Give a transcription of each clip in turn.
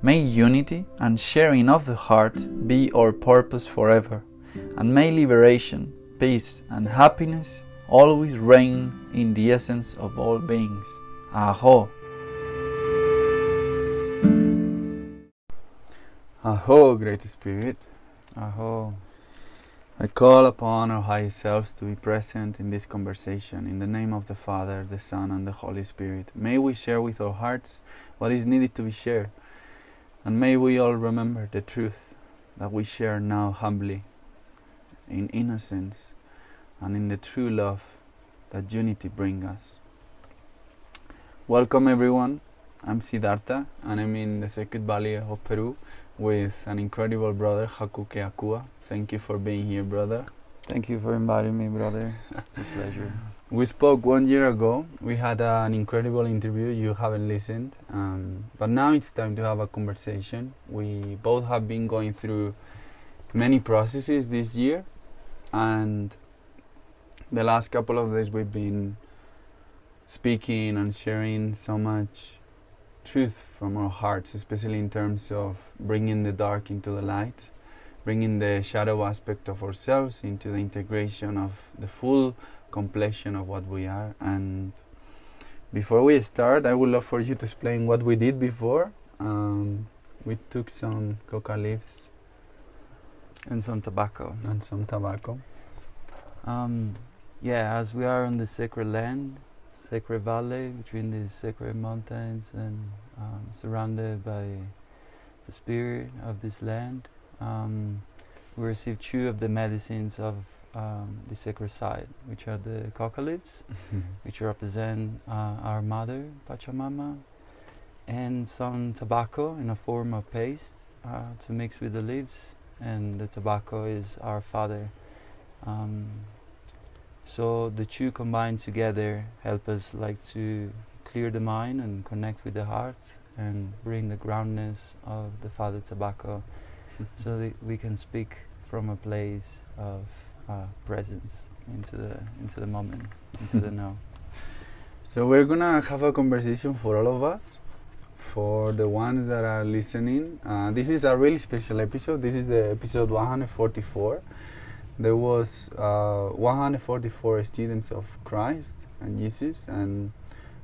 May unity and sharing of the heart be our purpose forever, and may liberation, peace, and happiness always reign in the essence of all beings. Aho! Aho, Great Spirit. Aho! I call upon our higher selves to be present in this conversation. In the name of the Father, the Son, and the Holy Spirit, may we share with our hearts what is needed to be shared. And may we all remember the truth that we share now humbly, in innocence, and in the true love that unity brings us. Welcome, everyone. I'm Siddhartha, and I'm in the Sacred Valley of Peru with an incredible brother, Haku Ke Akua. Thank you for being here, brother. Thank you for inviting me, brother. It's a pleasure. We spoke one year ago. We had an incredible interview. You haven't listened, um, but now it's time to have a conversation. We both have been going through many processes this year, and the last couple of days we've been speaking and sharing so much truth from our hearts, especially in terms of bringing the dark into the light, bringing the shadow aspect of ourselves into the integration of the full completion of what we are. And before we start, I would love for you to explain what we did before. Um, we took some coca leaves And some tobacco. and some tobacco. Um, yeah, as we are on the sacred land, sacred valley between these sacred mountains and um, surrounded by the spirit of this land, um, we received two of the medicines of um, the sacred side, which are the coca leaves, which represent uh, our mother, Pachamama, and some tobacco in a form of paste uh, to mix with the leaves, and the tobacco is our father. Um, so the two combined together help us like to clear the mind and connect with the heart and bring the groundness of the father tobacco so that we can speak from a place of uh, presence into the into the moment into the now So we're gonna have a conversation for all of us, for the ones that are listening. Uh, this is a really special episode. This is the episode 144. There was uh, 144 students of Christ and Jesus, and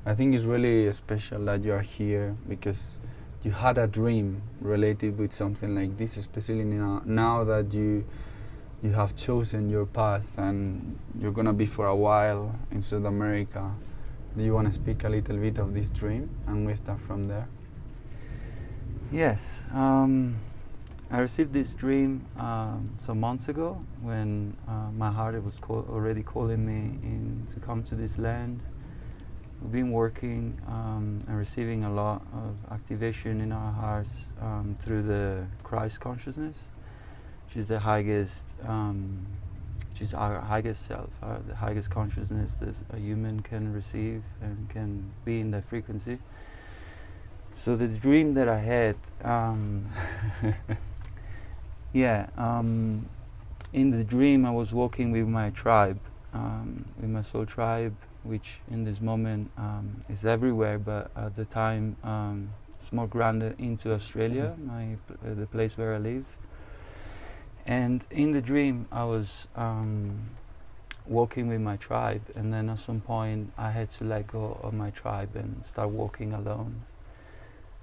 I think it's really special that you are here because you had a dream related with something like this, especially now, now that you you have chosen your path and you're gonna be for a while in South America. Do you want to speak a little bit of this dream, and we start from there? Yes, um, I received this dream um, some months ago when uh, my heart was call already calling me to come to this land We've been working um, and receiving a lot of activation in our hearts um, through the Christ consciousness, is the highest, um, is our highest self, our, the highest consciousness that a human can receive and can be in that frequency. So the dream that I had, um, yeah, um, in the dream I was walking with my tribe, um, with my soul tribe which in this moment um, is everywhere, but at the time um, it's more grounded into Australia, mm-hmm. my uh, the place where I live. And in the dream, I was um, walking with my tribe, and then at some point, I had to let go of my tribe and start walking alone.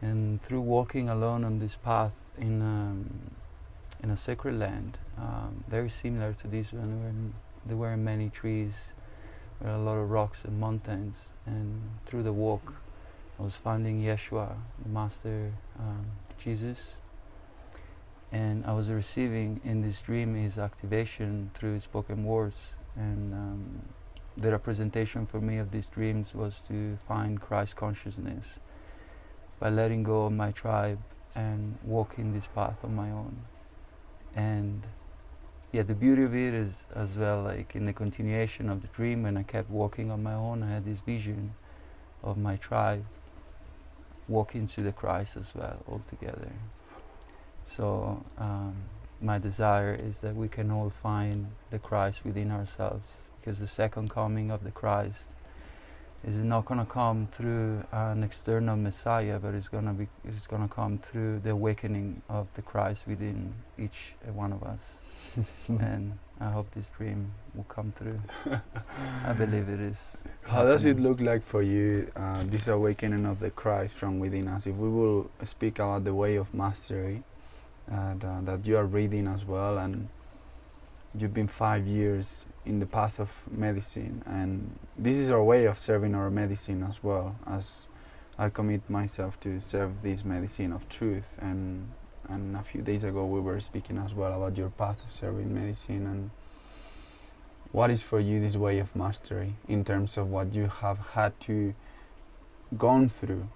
And through walking alone on this path in um, in a sacred land, um, very similar to this one, where there were many trees there were a lot of rocks and mountains. And through the walk, I was finding Yeshua, the Master um, Jesus. And I was receiving in this dream his activation through spoken words. And um, the representation for me of these dreams was to find Christ consciousness by letting go of my tribe and walking this path on my own. And yeah, the beauty of it is as well, like in the continuation of the dream, when I kept walking on my own, I had this vision of my tribe walking to the Christ as well, all together. So um, my desire is that we can all find the Christ within ourselves, because the second coming of the Christ is not going to come through an external Messiah, but it's going to be it's going to come through the awakening of the Christ within each one of us. and I hope this dream will come through. I believe it is. How happening. does it look like for you, uh, this awakening of the Christ from within us? If we will speak about the way of mastery and, uh, that you are reading as well, and you've been five years in the path of medicine, and this is our way of serving our medicine as well. As I commit myself to serve this medicine of truth, and and a few days ago we were speaking as well about your path of serving medicine and what is for you this way of mastery in terms of what you have had to gone through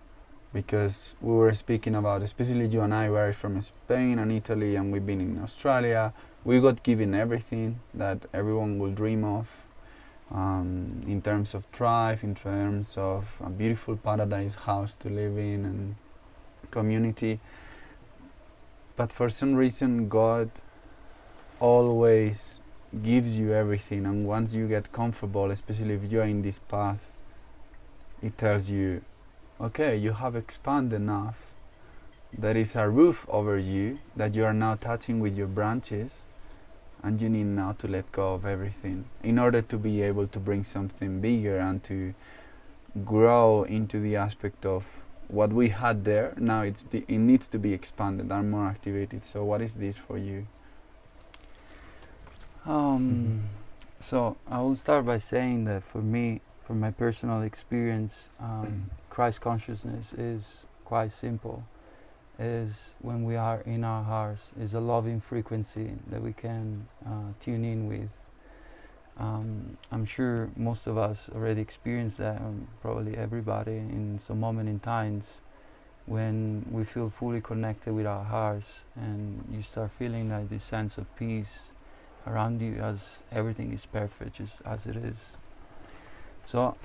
because we were speaking about especially you and I were from? Spain and Italy and we've been in Australia. We got given everything that everyone will dream of um, in terms of tribe in terms of a beautiful paradise house to live in and community. But for some reason, God always gives you everything, and once you get comfortable, especially if you are in this path, it tells you, okay, you have expanded enough. There is a roof over you that you are now touching with your branches, and you need now to let go of everything in order to be able to bring something bigger and to grow into the aspect of what we had there. Now it's be, it needs to be expanded and more activated. So what is this for you? Um, so i will start by saying that for me from my personal experience um, christ consciousness is quite simple is when we are in our hearts is a loving frequency that we can uh, tune in with um, I'm sure most of us already experienced that, um, probably everybody in some moment in times when we feel fully connected with our hearts and you start feeling like this sense of peace around you as everything is perfect just as it is. So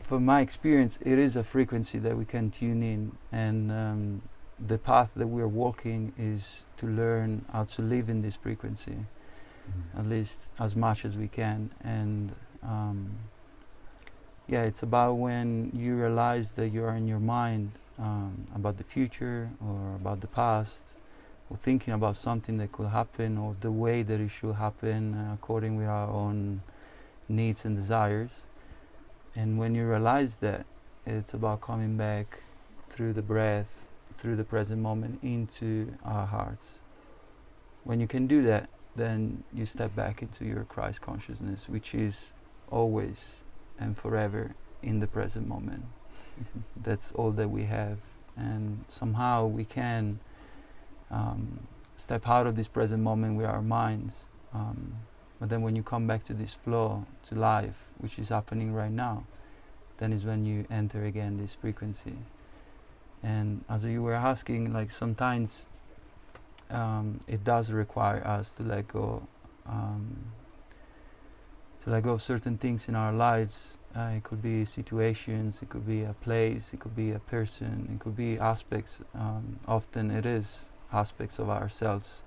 from my experience, it is a frequency that we can tune in and um, the path that we are walking is to learn how to live in this frequency mm. at least as much as we can. And um, yeah, it's about when you realize that you are in your mind um, about the future or about the past, or thinking about something that could happen or the way that it should happen uh, according with our own needs and desires. And when you realize that, it's about coming back through the breath through the present moment into our hearts. When you can do that, then you step back into your Christ consciousness, which is always and forever in the present moment. That's all that we have, and somehow we can um, step out of this present moment with our minds. Um, but then when you come back to this flow, to life, which is happening right now, then is when you enter again this frequency. And as you were asking, like sometimes um, it does require us to let go, um, to let go of certain things in our lives. Uh, it could be situations, it could be a place, it could be a person, it could be aspects. Um, often it is aspects of ourselves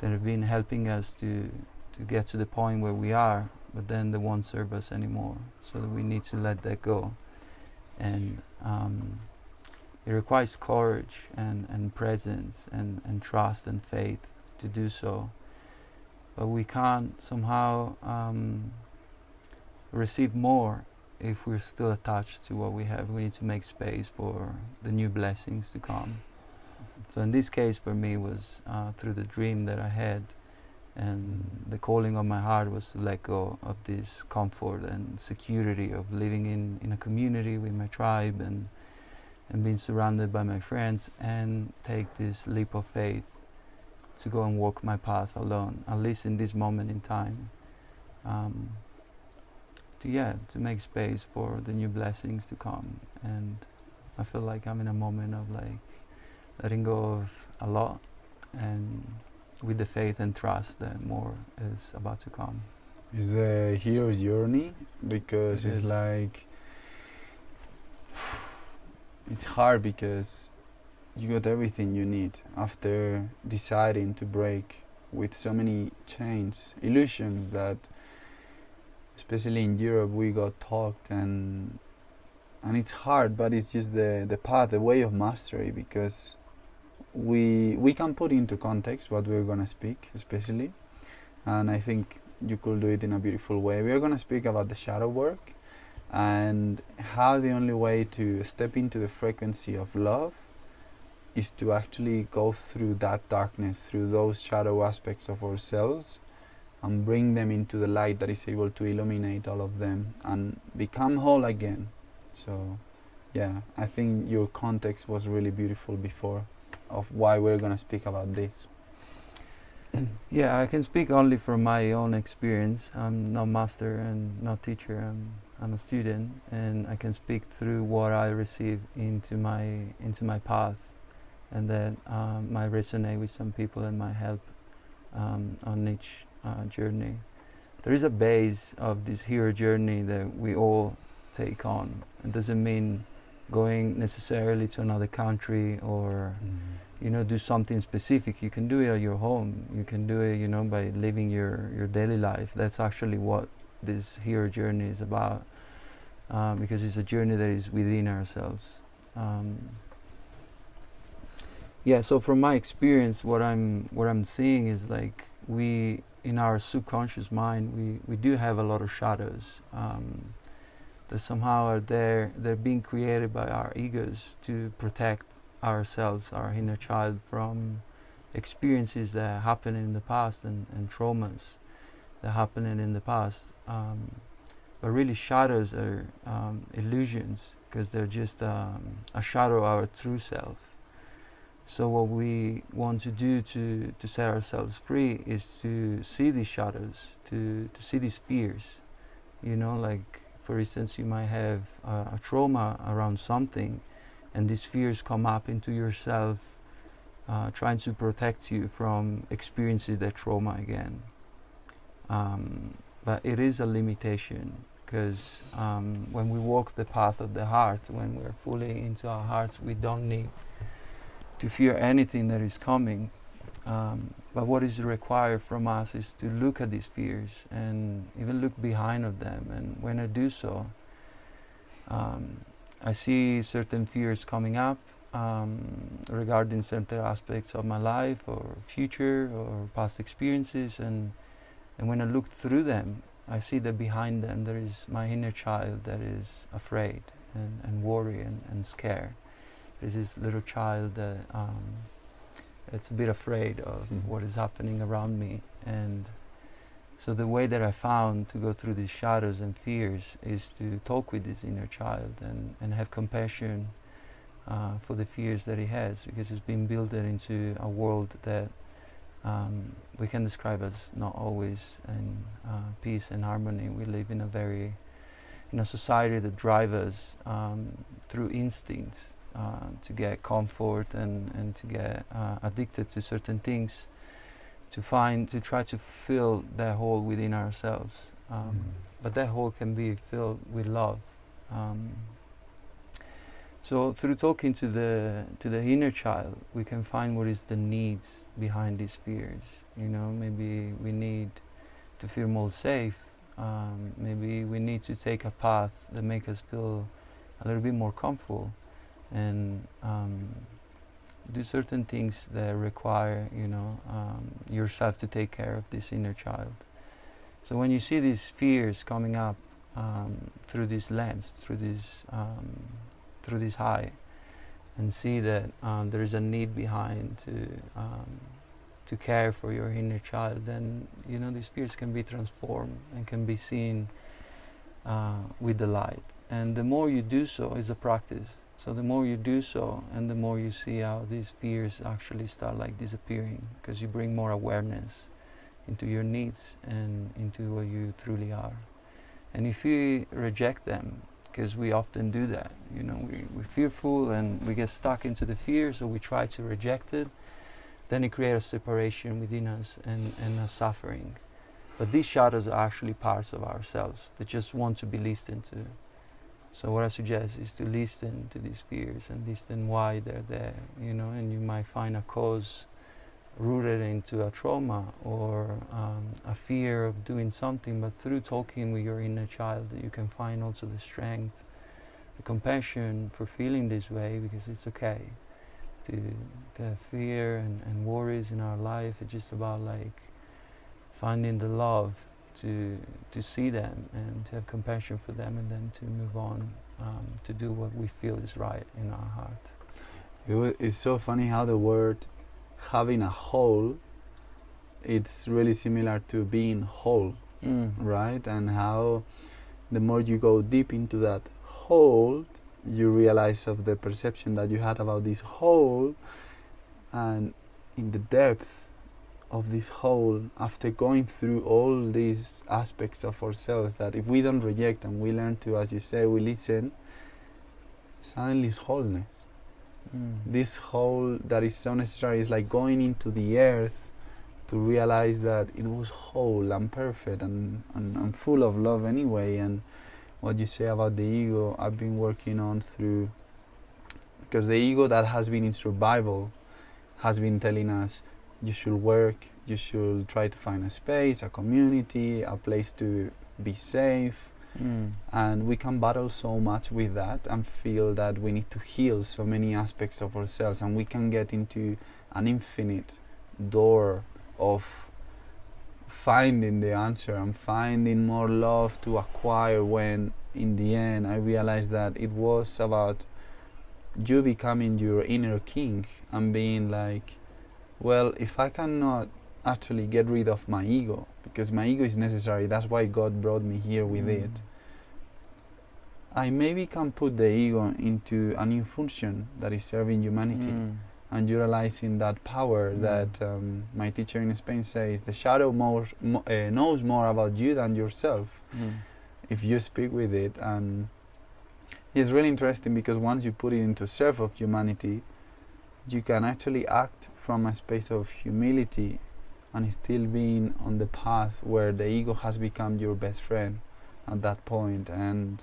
that have been helping us to to get to the point where we are, but then they won't serve us anymore. So we need to let that go, and um, it requires courage and, and presence and, and trust and faith to do so. But we can't somehow um, receive more if we're still attached to what we have. We need to make space for the new blessings to come. So in this case, for me, was uh, through the dream that I had, and the calling of my heart was to let go of this comfort and security of living in, in a community with my tribe and and being surrounded by my friends and take this leap of faith to go and walk my path alone, at least in this moment in time. Um, to yeah, to make space for the new blessings to come, and I feel like I'm in a moment of like letting go of a lot, and with the faith and trust that more is about to come. Is the hero's journey because it it's is. like it's hard because you got everything you need after deciding to break with so many chains, illusions that, especially in Europe, we got talked and and it's hard, but it's just the the path, the way of mastery, because we we can put into context what we're gonna speak, especially, and I think you could do it in a beautiful way. We are gonna speak about the shadow work and how the only way to step into the frequency of love is to actually go through that darkness, through those shadow aspects of ourselves, and bring them into the light that is able to illuminate all of them and become whole again. So, yeah, I think your context was really beautiful before of why we're going to speak about this. yeah, I can speak only from my own experience. I'm not master and not teacher. I'm I'm a student and I can speak through what I receive into my into my path, and that um, might resonate with some people and might help um, on each uh, journey. There is a base of this hero journey that we all take on. It doesn't mean going necessarily to another country or mm-hmm. you know do something specific. You can do it at your home. You can do it you know by living your your daily life. That's actually what this hero journey is about um, because it's a journey that is within ourselves. Um, yeah, so from my experience, what I'm what I'm seeing is like we in our subconscious mind we, we do have a lot of shadows um, that somehow are there. They're being created by our egos to protect ourselves, our inner child, from experiences that happened in the past and, and traumas that happened in the past. Um, but really, shadows are um, illusions because they're just um, a shadow of our true self. So, what we want to do to, to set ourselves free is to see these shadows, to, to see these fears. You know, like for instance, you might have a trauma around something, and these fears come up into yourself, uh, trying to protect you from experiencing that trauma again. Um, but it is a limitation because um, when we walk the path of the heart, when we're fully into our hearts, we don't need to fear anything that is coming. Um, but what is required from us is to look at these fears and even look behind of them. And when I do so, um, I see certain fears coming up um, regarding certain aspects of my life or future or past experiences, and and when I look through them, I see that behind them there is my inner child that is afraid and, and worried and, and scared. There's this little child that um, it's a bit afraid of Mhm. what is happening around me, and so the way that I found to go through these shadows and fears is to talk with this inner child and, and have compassion uh, for the fears that he has, because he's been built into a world that um, we can describe as not always in uh, peace and harmony. We live in a very in a society that drives us um, through instincts uh, to get comfort and, and to get uh, addicted to certain things, to find to try to fill that hole within ourselves. Um, Mm. But that hole can be filled with love. Um, so through talking to the to the inner child, we can find what is the needs behind these fears. You know, maybe we need to feel more safe. Um, maybe we need to take a path that make us feel a little bit more comfortable, and um, do certain things that require you know um, yourself to take care of this inner child. So when you see these fears coming up um, through this lens, through this um, through this high, and see that um, there is a need behind to um, to care for your inner child, then you know these fears can be transformed and can be seen uh, with the light. And the more you do so is a practice. So the more you do so, and the more you see how these fears actually start like disappearing, because you bring more awareness into your needs and into what you truly are. And if you reject them, because we often do that, you know, we, we're fearful and we get stuck into the fear, so we try to reject it, then it creates a separation within us and, and a suffering. But these shadows are actually parts of ourselves that just want to be listened to. So what I suggest is to listen to these fears and listen why they're there, you know, and you might find a cause rooted into a trauma or um, a fear of doing something, but through talking with your inner child, you can find also the strength, the compassion for feeling this way because it's okay. To, to have fear and, and worries in our life, it's just about like finding the love to to see them and to have compassion for them and then to move on um, to do what we feel is right in our heart. It it's so funny how the word having a hole it's really similar to being whole right and how the more you go deep into that hole you realize of the perception that you had about this hole and in the depth of this whole after going through all these aspects of ourselves that if we don't reject and we learn to as you say we listen suddenly it's wholeness Mm. this whole that is so necessary is like going into the earth to realize that it was whole and perfect and, and, and full of love anyway and what you say about the ego i've been working on through because the ego that has been in survival has been telling us you should work you should try to find a space a community a place to be safe Mm. and we can battle so much with that and feel that we need to heal so many aspects of ourselves and we can get into an infinite door of finding the answer and finding more love to acquire when in the end I realized that it was about you becoming your inner king and being like well if I cannot actually get rid of my ego because my ego is necessary that's why God brought me here with Mm. it I maybe can put the ego into a new function that is serving humanity Mm. and utilizing that power Mm. that um, my teacher in Spain says the shadow more, mo- uh, knows more about you than yourself Mm. if you speak with it and it's really interesting because once you put it into serve of humanity you can actually act from a space of humility and still being on the path where the ego has become your best friend at that point. And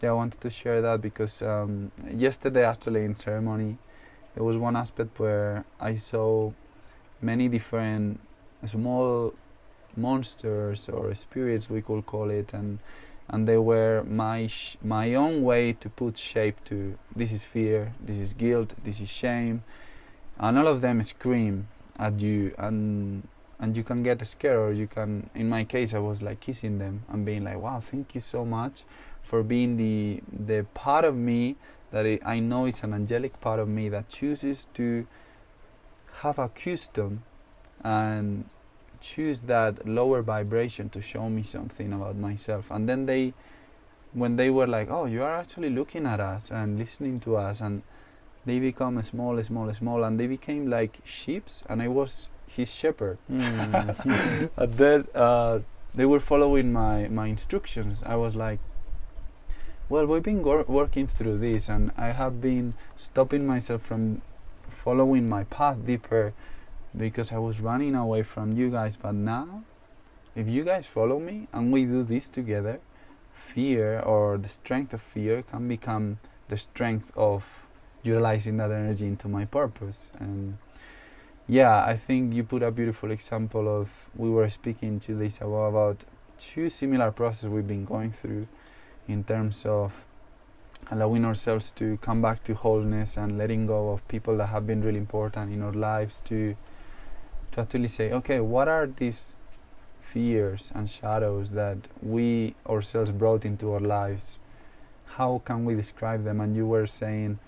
yeah I wanted to share that because um, yesterday actually in ceremony there was one aspect where I saw many different small monsters or spirits we could call it and and they were my sh- my own way to put shape to this is fear this is guilt this is shame and all of them scream at you and and you can get scared or you can in my case I was like kissing them and being like wow thank you so much for being the the part of me that I know is an angelic part of me that chooses to have a custom and choose that lower vibration to show me something about myself. And then they, when they were like, "Oh, you are actually looking at us and listening to us," and they become small, small, small, and they became like sheep's, and I was his shepherd. Mm. and then uh, they were following my my instructions. I was like, well, we've been wor- working through this, and I have been stopping myself from following my path deeper because I was running away from you guys. But now, if you guys follow me and we do this together, fear or the strength of fear can become the strength of utilizing that energy into my purpose. And yeah, I think you put a beautiful example of we were speaking to about, about two similar processes we've been going through in terms of allowing ourselves to come back to wholeness and letting go of people that have been really important in our lives to to actually say, okay, what are these fears and shadows that we ourselves brought into our lives? How can we describe them? And you were saying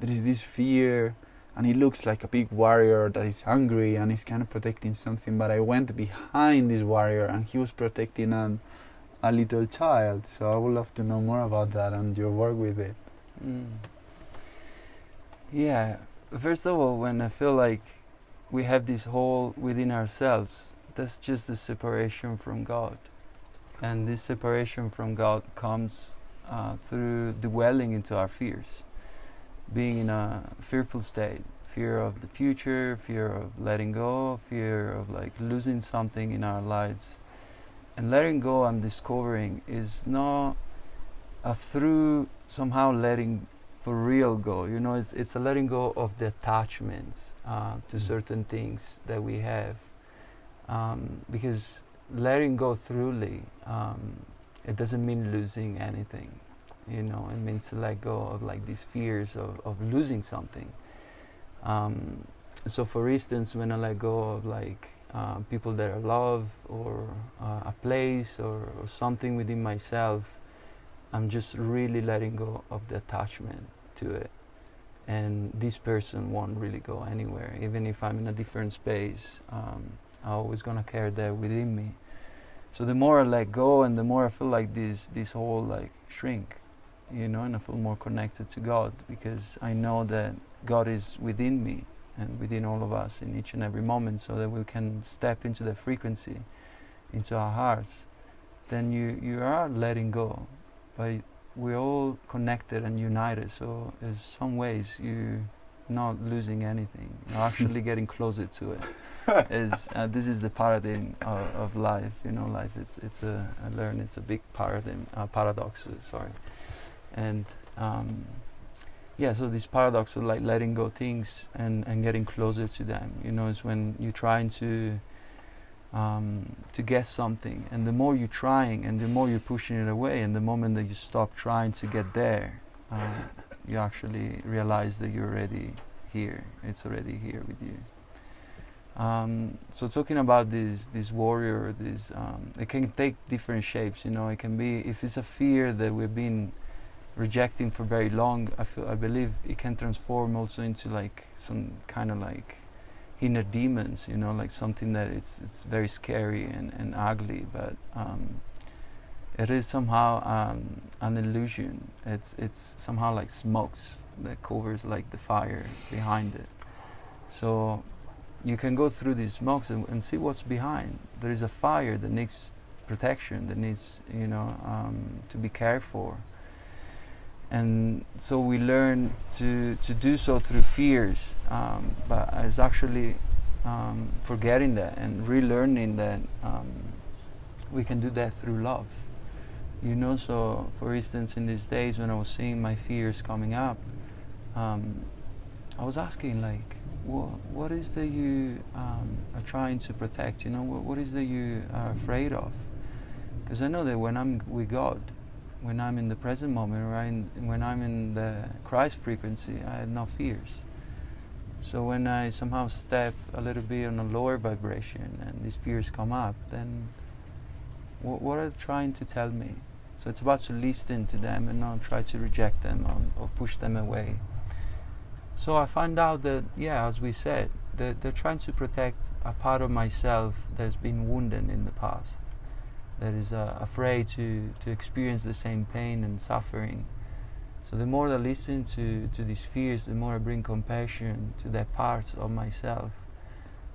there is this fear and he looks like a big warrior that is hungry and is kind of protecting something but i went behind this warrior and he was protecting an, a little child so i would love to know more about that and your work with it Mm. Yeah, first of all, when I feel like we have this hole within ourselves, that's just the separation from God. And this separation from God comes uh, through dwelling into our fears, being in a fearful state fear of the future, fear of letting go, fear of like losing something in our lives. And letting go, I'm discovering, is not a through somehow letting for real go. You know, it's it's a letting go of the attachments uh, to Mm. certain things that we have, um, because letting go truly, um, it doesn't mean losing anything. You know, it means to let go of like these fears of, of losing something. Um, so, for instance, when I let go of like uh, people that I love or uh, a place or, or something within myself, I'm just really letting go of the attachment to it. And this person won't really go anywhere, even if I'm in a different space. Um, I'm always gonna carry that within me. So the more I let go, and the more I feel like this this whole like shrink, you know, and I feel more connected to God because I know that God is within me and within all of us in each and every moment, so that we can step into the frequency, into our hearts. Then you you are letting go, but we're all connected and united. So in some ways you not losing anything. You're actually getting closer to it. is uh, this is the paradigm of, of life. You know, life. It's it's a I learned it's a big paradigm uh, paradox. Sorry, and um, yeah. So this paradox of like letting go things and and getting closer to them. You know, is when you're trying to um, to get something, and the more you're trying, and the more you're pushing it away, and the moment that you stop trying to get there, uh, you actually realize that you're already here. It's already here with you. Um, so talking about this this warrior, this um, it can take different shapes. You know, it can be if it's a fear that we've been rejecting for very long. I feel I believe it can transform also into like some kind of like inner demons. You know, like something that it's it's very scary and, and ugly, but um, it is somehow um, an illusion. It's it's somehow like smokes that covers like the fire behind it. So you can go through these smokes and, and see what's behind. There is a fire that needs protection, that needs you know um, to be cared for. And so we learn to to do so through fears, um, but it's actually um, forgetting that and relearning that um, we can do that through love. You know, so for instance, in these days when I was seeing my fears coming up, um, I was asking like, what what is that you um, are trying to protect? You know, what what is that you are afraid of? Because I know that when I'm with God, when I'm in the present moment, in, when I'm in the Christ frequency, I have no fears. So when I somehow step a little bit on a lower vibration and these fears come up, then what, what are they trying to tell me? So it's about to listen to them and not try to reject them or, or push them away. So I find out that, yeah, as we said, they're, they're trying to protect a part of myself that's been wounded in the past, that is uh, afraid to, to experience the same pain and suffering. So the more I listen to, to these fears, the more I bring compassion to that parts of myself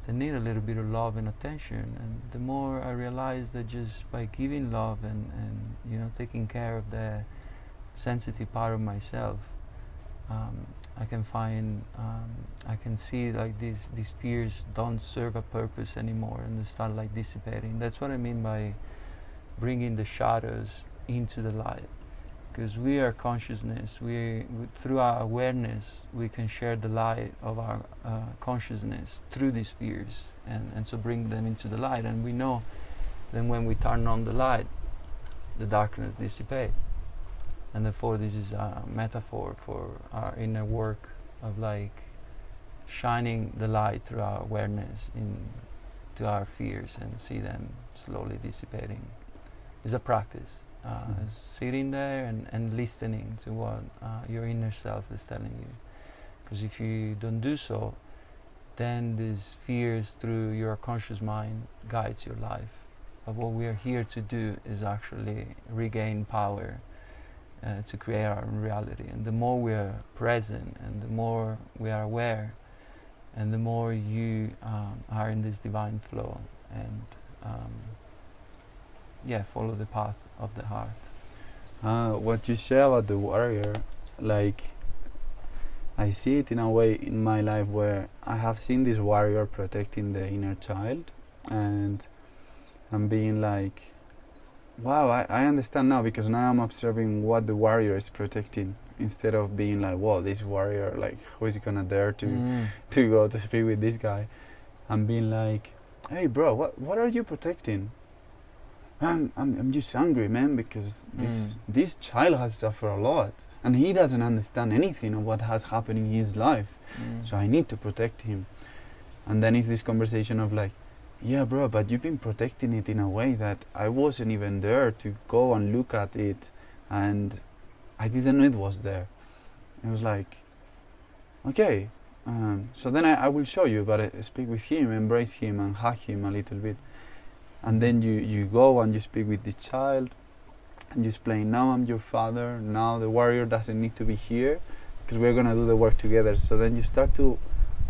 that need a little bit of love and attention. And the more I realize that just by giving love and, and you know taking care of the sensitive part of myself, um, I can find um, I can see like these these fears don't serve a purpose anymore and they start like dissipating. That's what I mean by bringing the shadows into the light because we are consciousness. We, we, through our awareness, we can share the light of our uh, consciousness through these fears, and and so bring them into the light. And we know, then when we turn on the light, the darkness dissipates. And therefore, this is a metaphor for our inner work of like shining the light through our awareness into our fears and see them slowly dissipating. It's a practice uh, mm-hmm. sitting there and, and listening to what uh, your inner self is telling you. Because if you don't do so, then these fears through your conscious mind guides your life. But what we are here to do is actually regain power uh, to create our own reality. And the more we are present and the more we are aware and the more you um, are in this divine flow and um, yeah, follow the path of the heart. Uh, what you say about the warrior, like I see it in a way in my life where I have seen this warrior protecting the inner child, and I'm being like, wow, I, I understand now because now I'm observing what the warrior is protecting instead of being like, whoa, this warrior, like, who is gonna dare to mm. to go to speak with this guy? I'm being like, hey, bro, what what are you protecting? I'm, I'm, I'm just angry, man, because this, mm. this child has suffered a lot. And he doesn't understand anything of what has happened in his life. Mm. So I need to protect him. And then it's this conversation of like, yeah, bro, but you've been protecting it in a way that I wasn't even there to go and look at it. And I didn't know it was there. It was like, okay. Um, so then I, I will show you, but I speak with him, embrace him, and hug him a little bit and then you, you go and you speak with the child and you explain now i'm your father now the warrior doesn't need to be here because we're going to do the work together so then you start to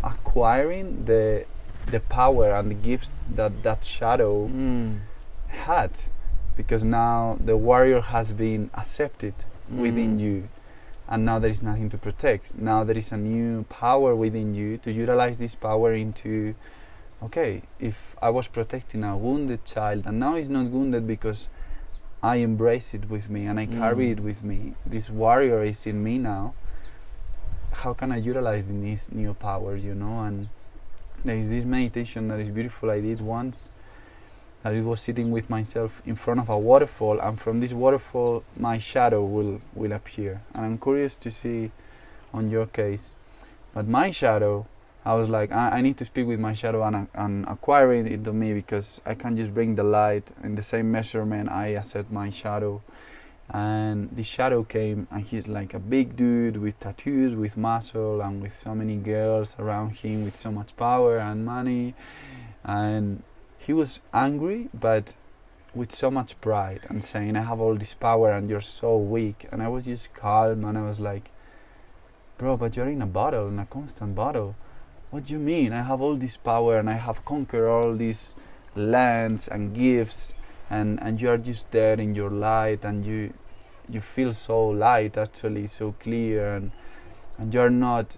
acquiring the the power and the gifts that that shadow mm. had because now the warrior has been accepted mm. within you and now there is nothing to protect now there is a new power within you to utilize this power into okay, if I was protecting a wounded child and now he's not wounded because I embrace it with me and I mm. carry it with me, this warrior is in me now, how can I utilize this new power, you know? And there is this meditation that is beautiful I did once. That I was sitting with myself in front of a waterfall, and from this waterfall, my shadow will, will appear. And I'm curious to see on your case. But my shadow I was like, I, I need to speak with my shadow and, and acquire it to me because I can't just bring the light in the same measurement I accept my shadow. And the shadow came, and he's like a big dude with tattoos, with muscle, and with so many girls around him, with so much power and money. And he was angry, but with so much pride, and saying, I have all this power, and you're so weak. And I was just calm, and I was like, Bro, but you're in a battle, in a constant battle what do you mean? I have all this power and I have conquered all these lands and gifts and, and you are just there in your light and you you feel so light actually, so clear and and you're not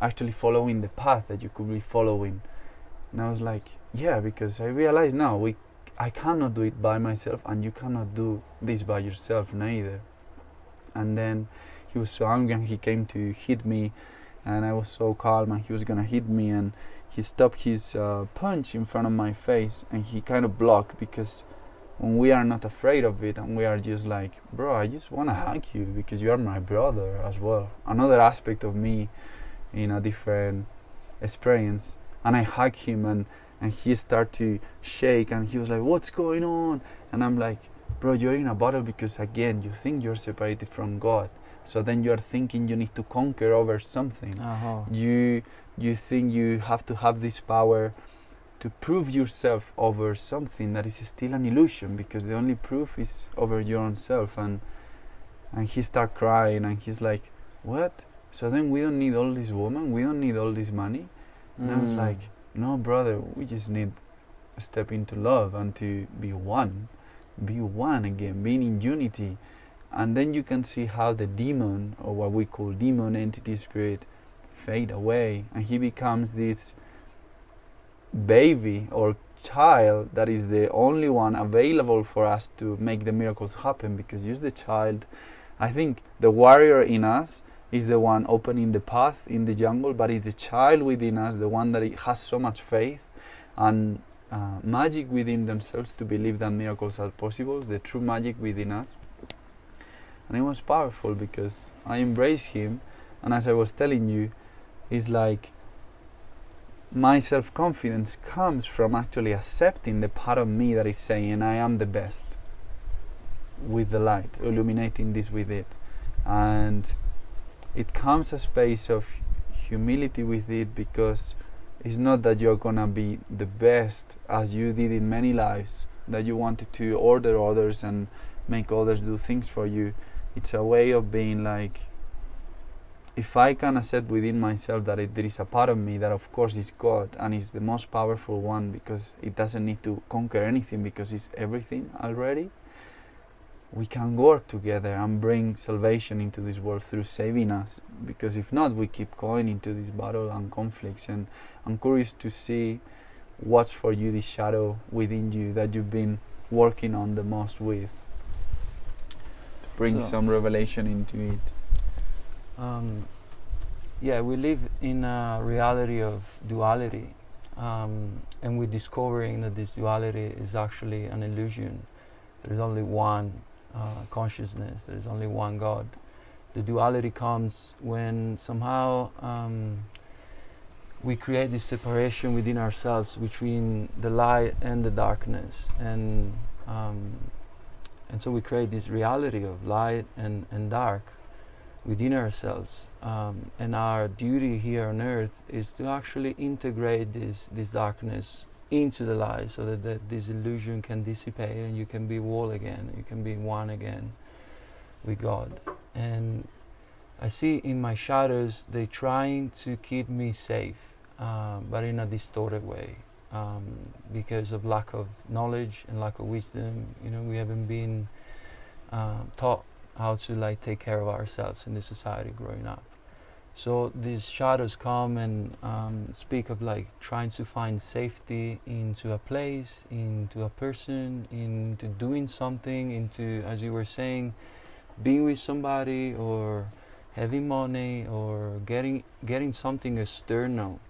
actually following the path that you could be following. And I was like, yeah, because I realize now we I cannot do it by myself and you cannot do this by yourself neither. And then he was so angry and he came to hit me and I was so calm and he was gonna hit me and he stopped his uh, punch in front of my face and he kind of blocked because when we are not afraid of it and we are just like bro I just wanna hug you because you are my brother as well another aspect of me in a different experience and I hug him and and he started to shake and he was like what's going on and I'm like bro, you're in a battle because again, you think you're separated from God. So then you are thinking you need to conquer over something. Uh-huh. You you think you have to have this power to prove yourself over something that is still an illusion because the only proof is over your own self and and he start crying and he's like what so then we don't need all this woman we don't need all this money and i was Mm. like no brother we just need a step into love and to be one be one again being in unity and then you can see how the demon or what we call demon entity spirit fade away. And he becomes this baby or child that is the only one available for us to make the miracles happen because use the child. I think the warrior in us is the one opening the path in the jungle but is the child within us the one that has so much faith and uh, magic within themselves to believe that miracles are possible the true magic within us and it was powerful because i embraced him and as i was telling you it's like my self confidence comes from actually accepting the part of me that is saying I am the best with the light, illuminating this with it. And it comes a space of humility with it because it's not that you're gonna be the best as you did in many lives, that you wanted to order others and make others do things for you. It's a way of being like, if I can accept within myself that it, there is a part of me that, of course, is God and is the most powerful one because it doesn't need to conquer anything because it's everything already, we can work together and bring salvation into this world through saving us. Because if not, we keep going into this battle and conflicts. And I'm curious to see what's for you the shadow within you that you've been working on the most with. Bring So- some revelation into it. um, yeah, we live in a reality of duality, um, and we're discovering that this duality is actually an illusion. There is only one uh, consciousness. There is only one God. The duality comes when somehow um, we create this separation within ourselves between the light and the darkness, and um, and so we create this reality of light and, and dark within ourselves. Um, and our duty here on earth is to actually integrate this, this darkness into the light so that, that this illusion can dissipate and you can be whole again, you can be one again with God. And I see in my shadows they're trying to keep me safe, um, but in a distorted way. Um, because of lack of knowledge and lack of wisdom, you know, we haven't been uh, taught how to like take care of ourselves in the society growing up. So these shadows come and um, speak of like trying to find safety into a place, into a person, into doing something, into as you were saying, being with somebody or having money or getting getting something external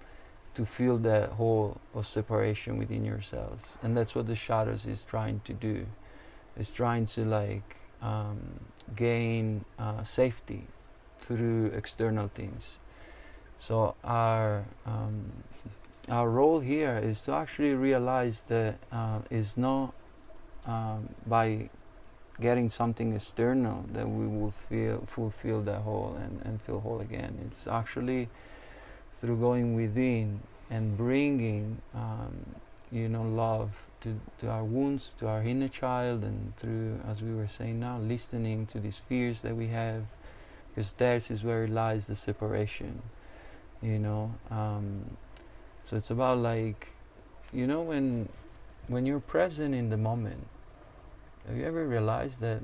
to feel that hole of separation within yourselves. And that's what the shadows is trying to do. It's trying to like um, gain uh, safety through external things. So our um, our role here is to actually realize that uh, it's not um, by getting something external that we will feel fulfill that hole and, and feel whole again. It's actually through going within and bringing um, you know love to, to our wounds, to our inner child, and through, as we were saying now, listening to these fears that we have, because that is where lies the separation, you know. Um, so it's about like, you know, when when you're present in the moment, have you ever realized that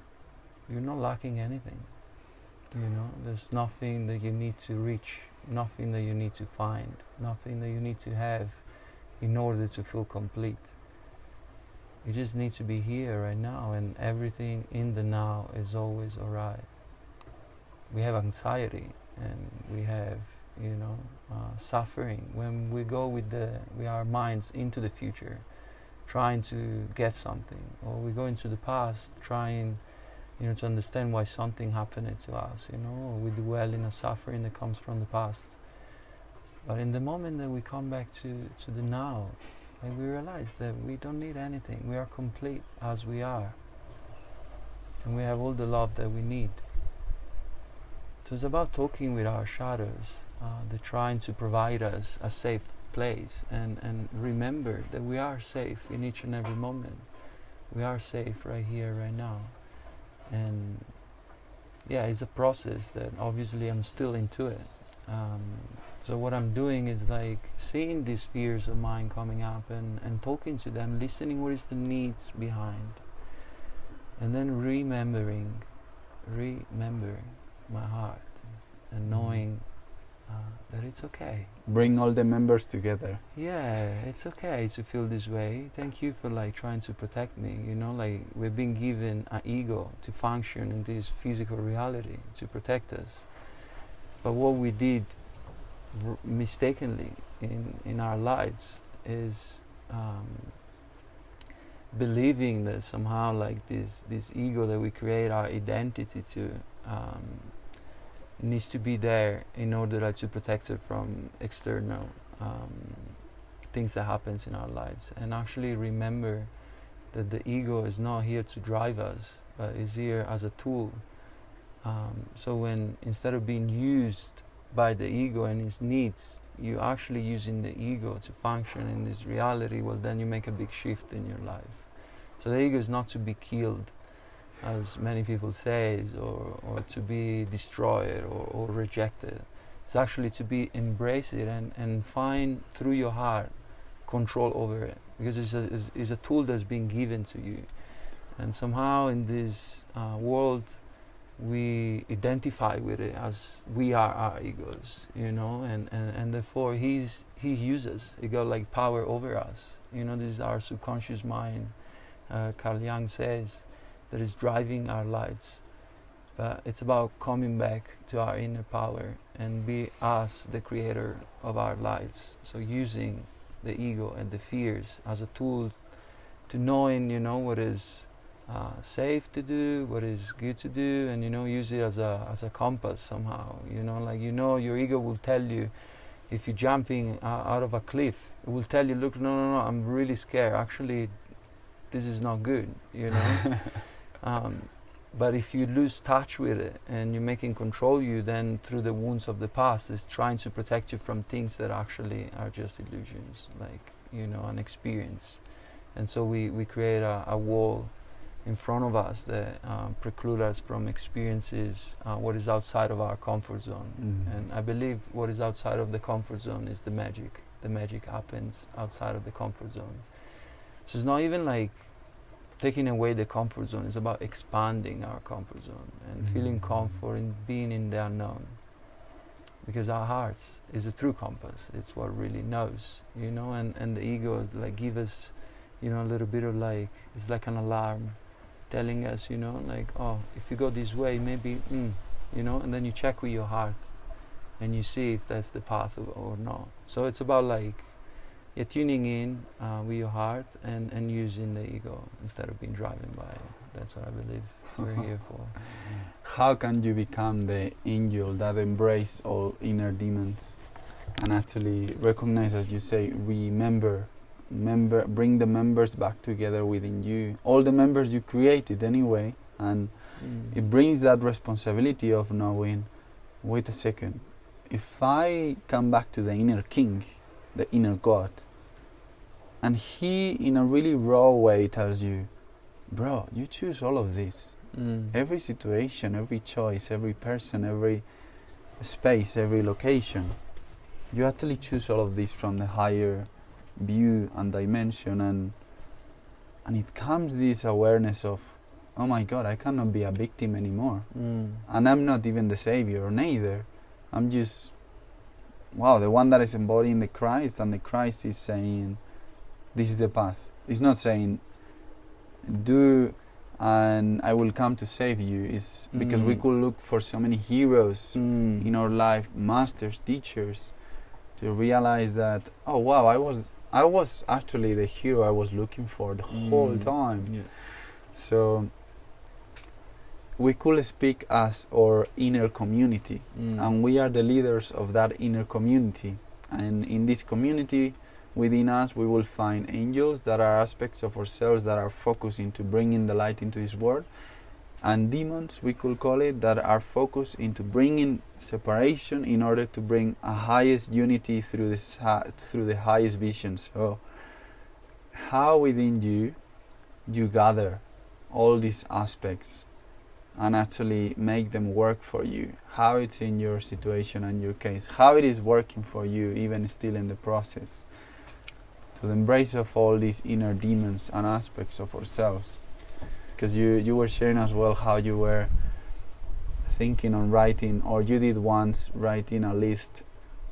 you're not lacking anything? You know, there's nothing that you need to reach, nothing that you need to find, nothing that you need to have in order to feel complete. You just need to be here right now, and everything in the now is always alright. We have anxiety, and we have, you know, uh, suffering when we go with the with our minds into the future, trying to get something, or we go into the past trying, you know, to understand why something happened to us. You know, we dwell in a suffering that comes from the past. But in the moment that we come back to, to the now, and we realize that we don't need anything. We are complete as we are. and we have all the love that we need. So it's about talking with our shadows. Uh, they're trying to provide us a safe place and, and remember that we are safe in each and every moment. We are safe right here, right now. And yeah, it's a process that obviously I'm still into it. Um, so what I'm doing is like seeing these fears of mine coming up and, and talking to them, listening what is the needs behind. And then remembering, remember my heart and Mm-hmm. knowing uh, that it's okay. Bring all the members together. Yeah, it's okay to feel this way. Thank you for like trying to protect me. You know, like we've been given an ego to function in this physical reality to protect us. But what we did r- mistakenly in in our lives is um, believing that somehow like this this ego that we create our identity to um, needs to be there in order to protect it from external um, things that happens in our lives. And actually remember that the ego is not here to drive us but is here as a tool. Um, so when instead of being used by the ego and its needs you're actually using the ego to function in this reality well then you make a big shift in your life. So the ego is not to be killed as many people say, or, or to be destroyed or, or rejected. It's actually to be embrace it and, and find through your heart control over it because it's a, it's, a tool that's been given to you. And somehow in this uh, world, we identify with it as we are our egos, you know, and, and, and therefore he's, he uses, he got like power over us. You know, this is our subconscious mind. Uh, Carl Jung says, that is driving our lives. But it's about coming back to our inner power and be us the creator of our lives. So using the ego and the fears as a tool to knowing, you know, what is uh, safe to do, what is good to do, and you know, use it as a as a compass somehow. You know, like you know, your ego will tell you if you're jumping uh, out of a cliff, it will tell you, look, no, no, no, I'm really scared. Actually, this is not good. You know. Um, but if you lose touch with it and you're making control you, then through the wounds of the past, it's trying to protect you from things that actually are just illusions, like you know, an experience. And so we, we create a, a wall in front of us that um, preclude us from experiences uh, what is outside of our comfort zone. Mm. And I believe what is outside of the comfort zone is the magic. The magic happens outside of the comfort zone. So it's not even like taking away the comfort zone. It's about expanding our comfort zone and Mhm. feeling comfort in being in the unknown. Because our hearts is a true compass. It's what really knows, you know. And and the ego is like give us, you know, a little bit of like it's like an alarm, telling us, you know, like oh, if you go this way, maybe, mm, you know. And then you check with your heart, and you see if that's the path or not. So it's about like yeah, tuning in uh, with your heart and, and using the ego instead of being driven by it. That's what I believe we're here for. How can you become the angel that embrace all inner demons and actually recognize, as you say, remember, member, bring the members back together within you, all the members you created anyway, and Mm. it brings that responsibility of knowing, wait a second, if I come back to the inner king, the inner God, and he in a really raw way tells you, bro, you choose all of this Mm. every situation, every choice, every person, every space, every location, you actually choose all of this from the higher view and dimension, and and it comes this awareness of, oh my God, I cannot be a victim anymore, Mm. and I'm not even the savior, neither. I'm just, wow, the one that is embodying the Christ, and the Christ is saying, this is the path. It's not saying, do and I will come to save you. Is because we Mm. could look for so many heroes Mm. in our life, masters, teachers, to realize that oh wow, I was I was actually the hero I was looking for the whole Mm. time. Yeah. So we could speak as our inner community, Mm. and we are the leaders of that inner community. And in this community, within us, we will find angels that are aspects of ourselves that are focused into bringing the light into this world, and demons, we could call it, that are focused into bringing separation in order to bring a highest unity through this through the highest vision. So, how within you you gather all these aspects and actually make them work for you? How it's in your situation and your case? How it is working for you, even still in the process? To the embrace of all these inner demons and aspects of ourselves because you you were sharing as well how you were thinking on writing or you did once writing a list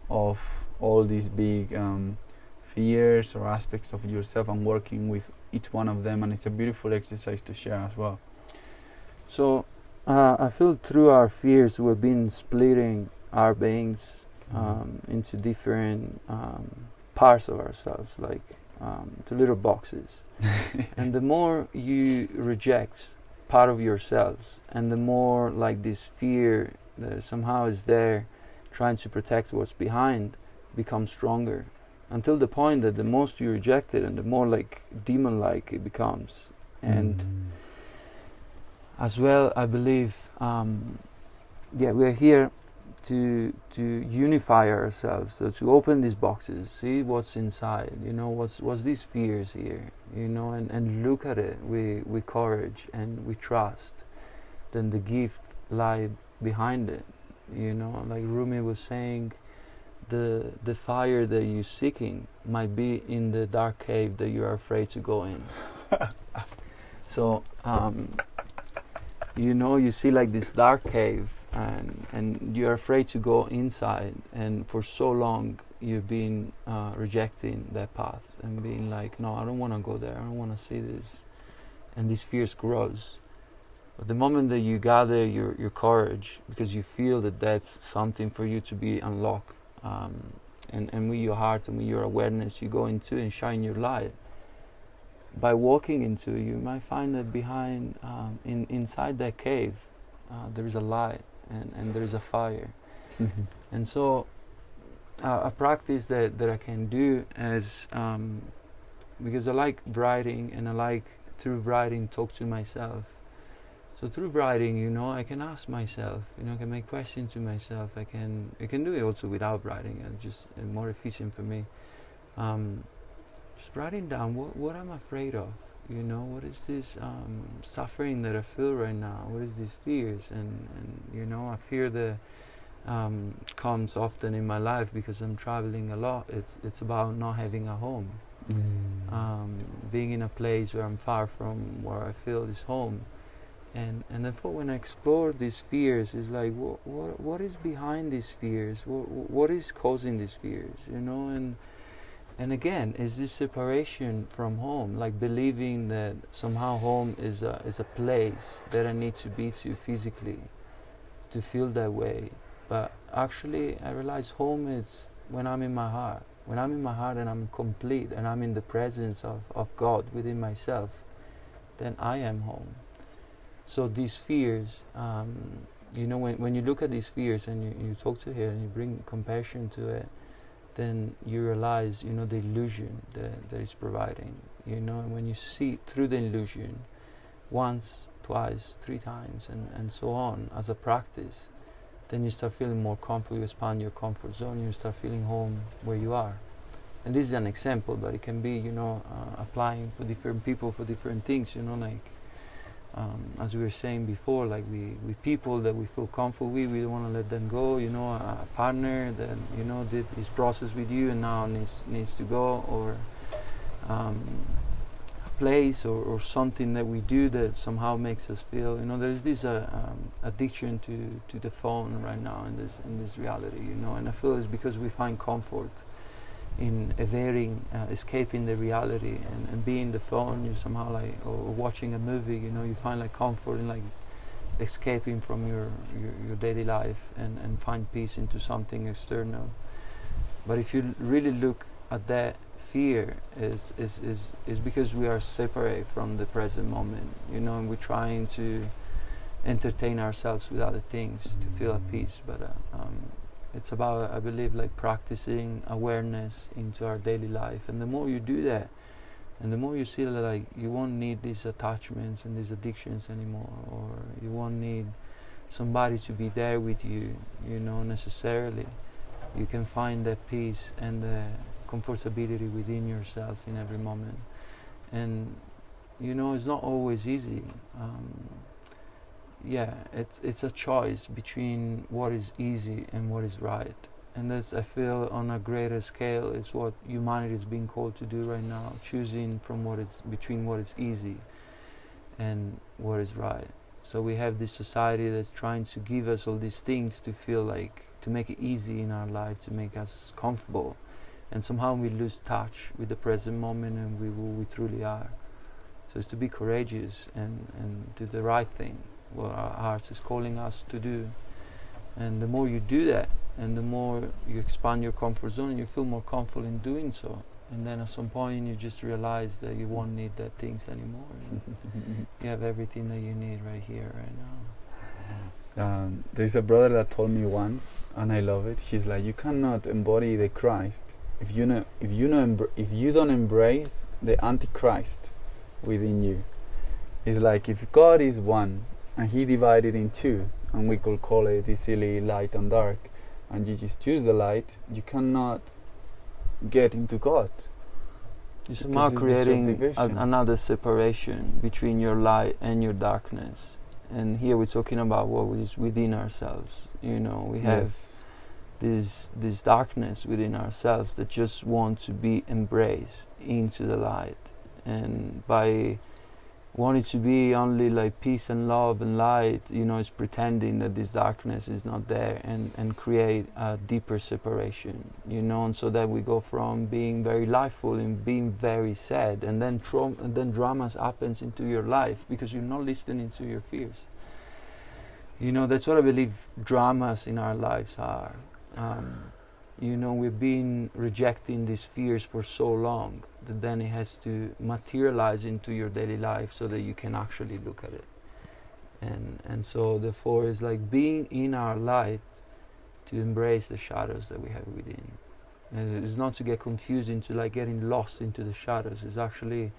of all these big um, fears or aspects of yourself and working with each one of them and it's a beautiful exercise to share as well so uh, i feel through our fears we've been splitting our beings mm-hmm. um, into different um, parts of ourselves like um, to little boxes and the more you reject part of yourselves, and the more like this fear that somehow is there, trying to protect what's behind, becomes stronger, until the point that the most you reject it, and the more like demon-like it becomes, and. Mm. As well, I believe, um, yeah, we are here to to unify ourselves so to open these boxes see what's inside you know what's what's these fears here you know and, and look at it with with courage and with trust. Then the gift lie behind it you know like Rumi was saying the the fire that you're seeking might be in the dark cave that you are afraid to go in. So um, you know you see like this dark cave and and you're afraid to go inside and for so long you've been uh, rejecting that path and being like no i don't want to go there. I don't want to see this. And this fear grows. But the moment that you gather your, your courage because you feel that that's something for you to be unlocked um, and, and with your heart and with your awareness you go into and shine your light. By walking into you might find that behind um, in inside that cave uh, there is a light and, and there is a fire and so uh, a practice that, that I can do is um, because I like writing and I like through writing talk to myself. So through writing, you know, I can ask myself, you know, I can make questions to myself. I can I can do it also without writing, and just uh, more efficient for me. Um, just writing down what what I'm afraid of. You know, what is this um, suffering that I feel right now? What is these fears? And and you know, I fear the um, comes often in my life because I'm traveling a lot. It's it's about not having a home, mm. um, being in a place where I'm far from where I feel is home, and and therefore when I explore these fears, it's like what what what is behind these fears? What what is causing these fears? You know, and and again, is this separation from home, like believing that somehow home is a is a place that I need to be to physically, to feel that way but actually, I realize home is when I'm in my heart. When I'm in my heart and I'm complete and I'm in the presence of, of God within myself, then I am home. So these fears, um, you know, when, when you look at these fears and you, you talk to it and you bring compassion to it, then you realize, you know, the illusion that, that it's providing. You know, and when you see through the illusion, once, twice, three times, and, and so on, as a practice, then you start feeling more comfortable, you expand your comfort zone, you start feeling home where you are. And this is an example, but it can be, you know, uh, applying for different people for different things, you know, like um, as we were saying before, like we, we people that we feel comfortable with, we don't want to let them go, you know, a, a partner that, you know, did this process with you and now needs, needs to go, or um, place or, or something that we do that somehow makes us feel you know there's this uh, um, addiction to, to the phone right now in this in this reality you know and I feel it's because we find comfort in evading uh, escaping the reality and, and being the phone you somehow like or watching a movie you know you find like comfort in like escaping from your, your, your daily life and, and find peace into something external but if you really look at that fear is, is, is, is because we are separate from the present moment, you know, and we're trying to entertain ourselves with other things to feel at peace. But uh, um, it's about, I believe, like practicing awareness into our daily life. And the more you do that, And the more you see that like you won't need these attachments and these addictions anymore, or you won't need somebody to be there with you, you know, necessarily. You can find that peace and the comfortability within yourself in every moment. And you know, it's not always easy. Um, yeah, it's it's a choice between what is easy and what is right and that's I feel on a greater scale is what humanity is being called to do right now, choosing from what is between what is easy and what is right. So we have this society that's trying to give us all these things to feel like to make it easy in our life, to make us comfortable, and somehow we lose touch with the present moment and we who we truly are. So it's to be courageous and and do the right thing, what our hearts is calling us to do. And the more you do that, and the more you expand your comfort zone, and you feel more comfortable in doing so. And then at some point, you just realize that you won't need that things anymore. you have everything that you need right here, right now. Um, there's a brother that told me once, and I love it. He's like, you cannot embody the Christ if you know if you know embr- if you don't embrace the Antichrist within you. It's like if God is one and He divided in two, and we could call it easily light and dark, and you just choose the light, you cannot get into God. You're somehow creating a, another separation between your light and your darkness. And here we're talking about what is within ourselves. You know, we have yes. this this darkness within ourselves that just want to be embraced into the light. And by want it to be only like peace and love and light, you know, it's pretending that this darkness is not there and, and create a deeper separation, you know, and so that we go from being very lifeful and being very sad and then trauma and then dramas happens into your life because you're not listening to your fears. You know, that's what I believe dramas in our lives are. Um, you know, we've been rejecting these fears for so long that then it has to materialize into your daily life so that you can actually look at it. And and so therefore it's like being in our light to embrace the shadows that we have within. And it's not to get confused into like getting lost into the shadows. It's actually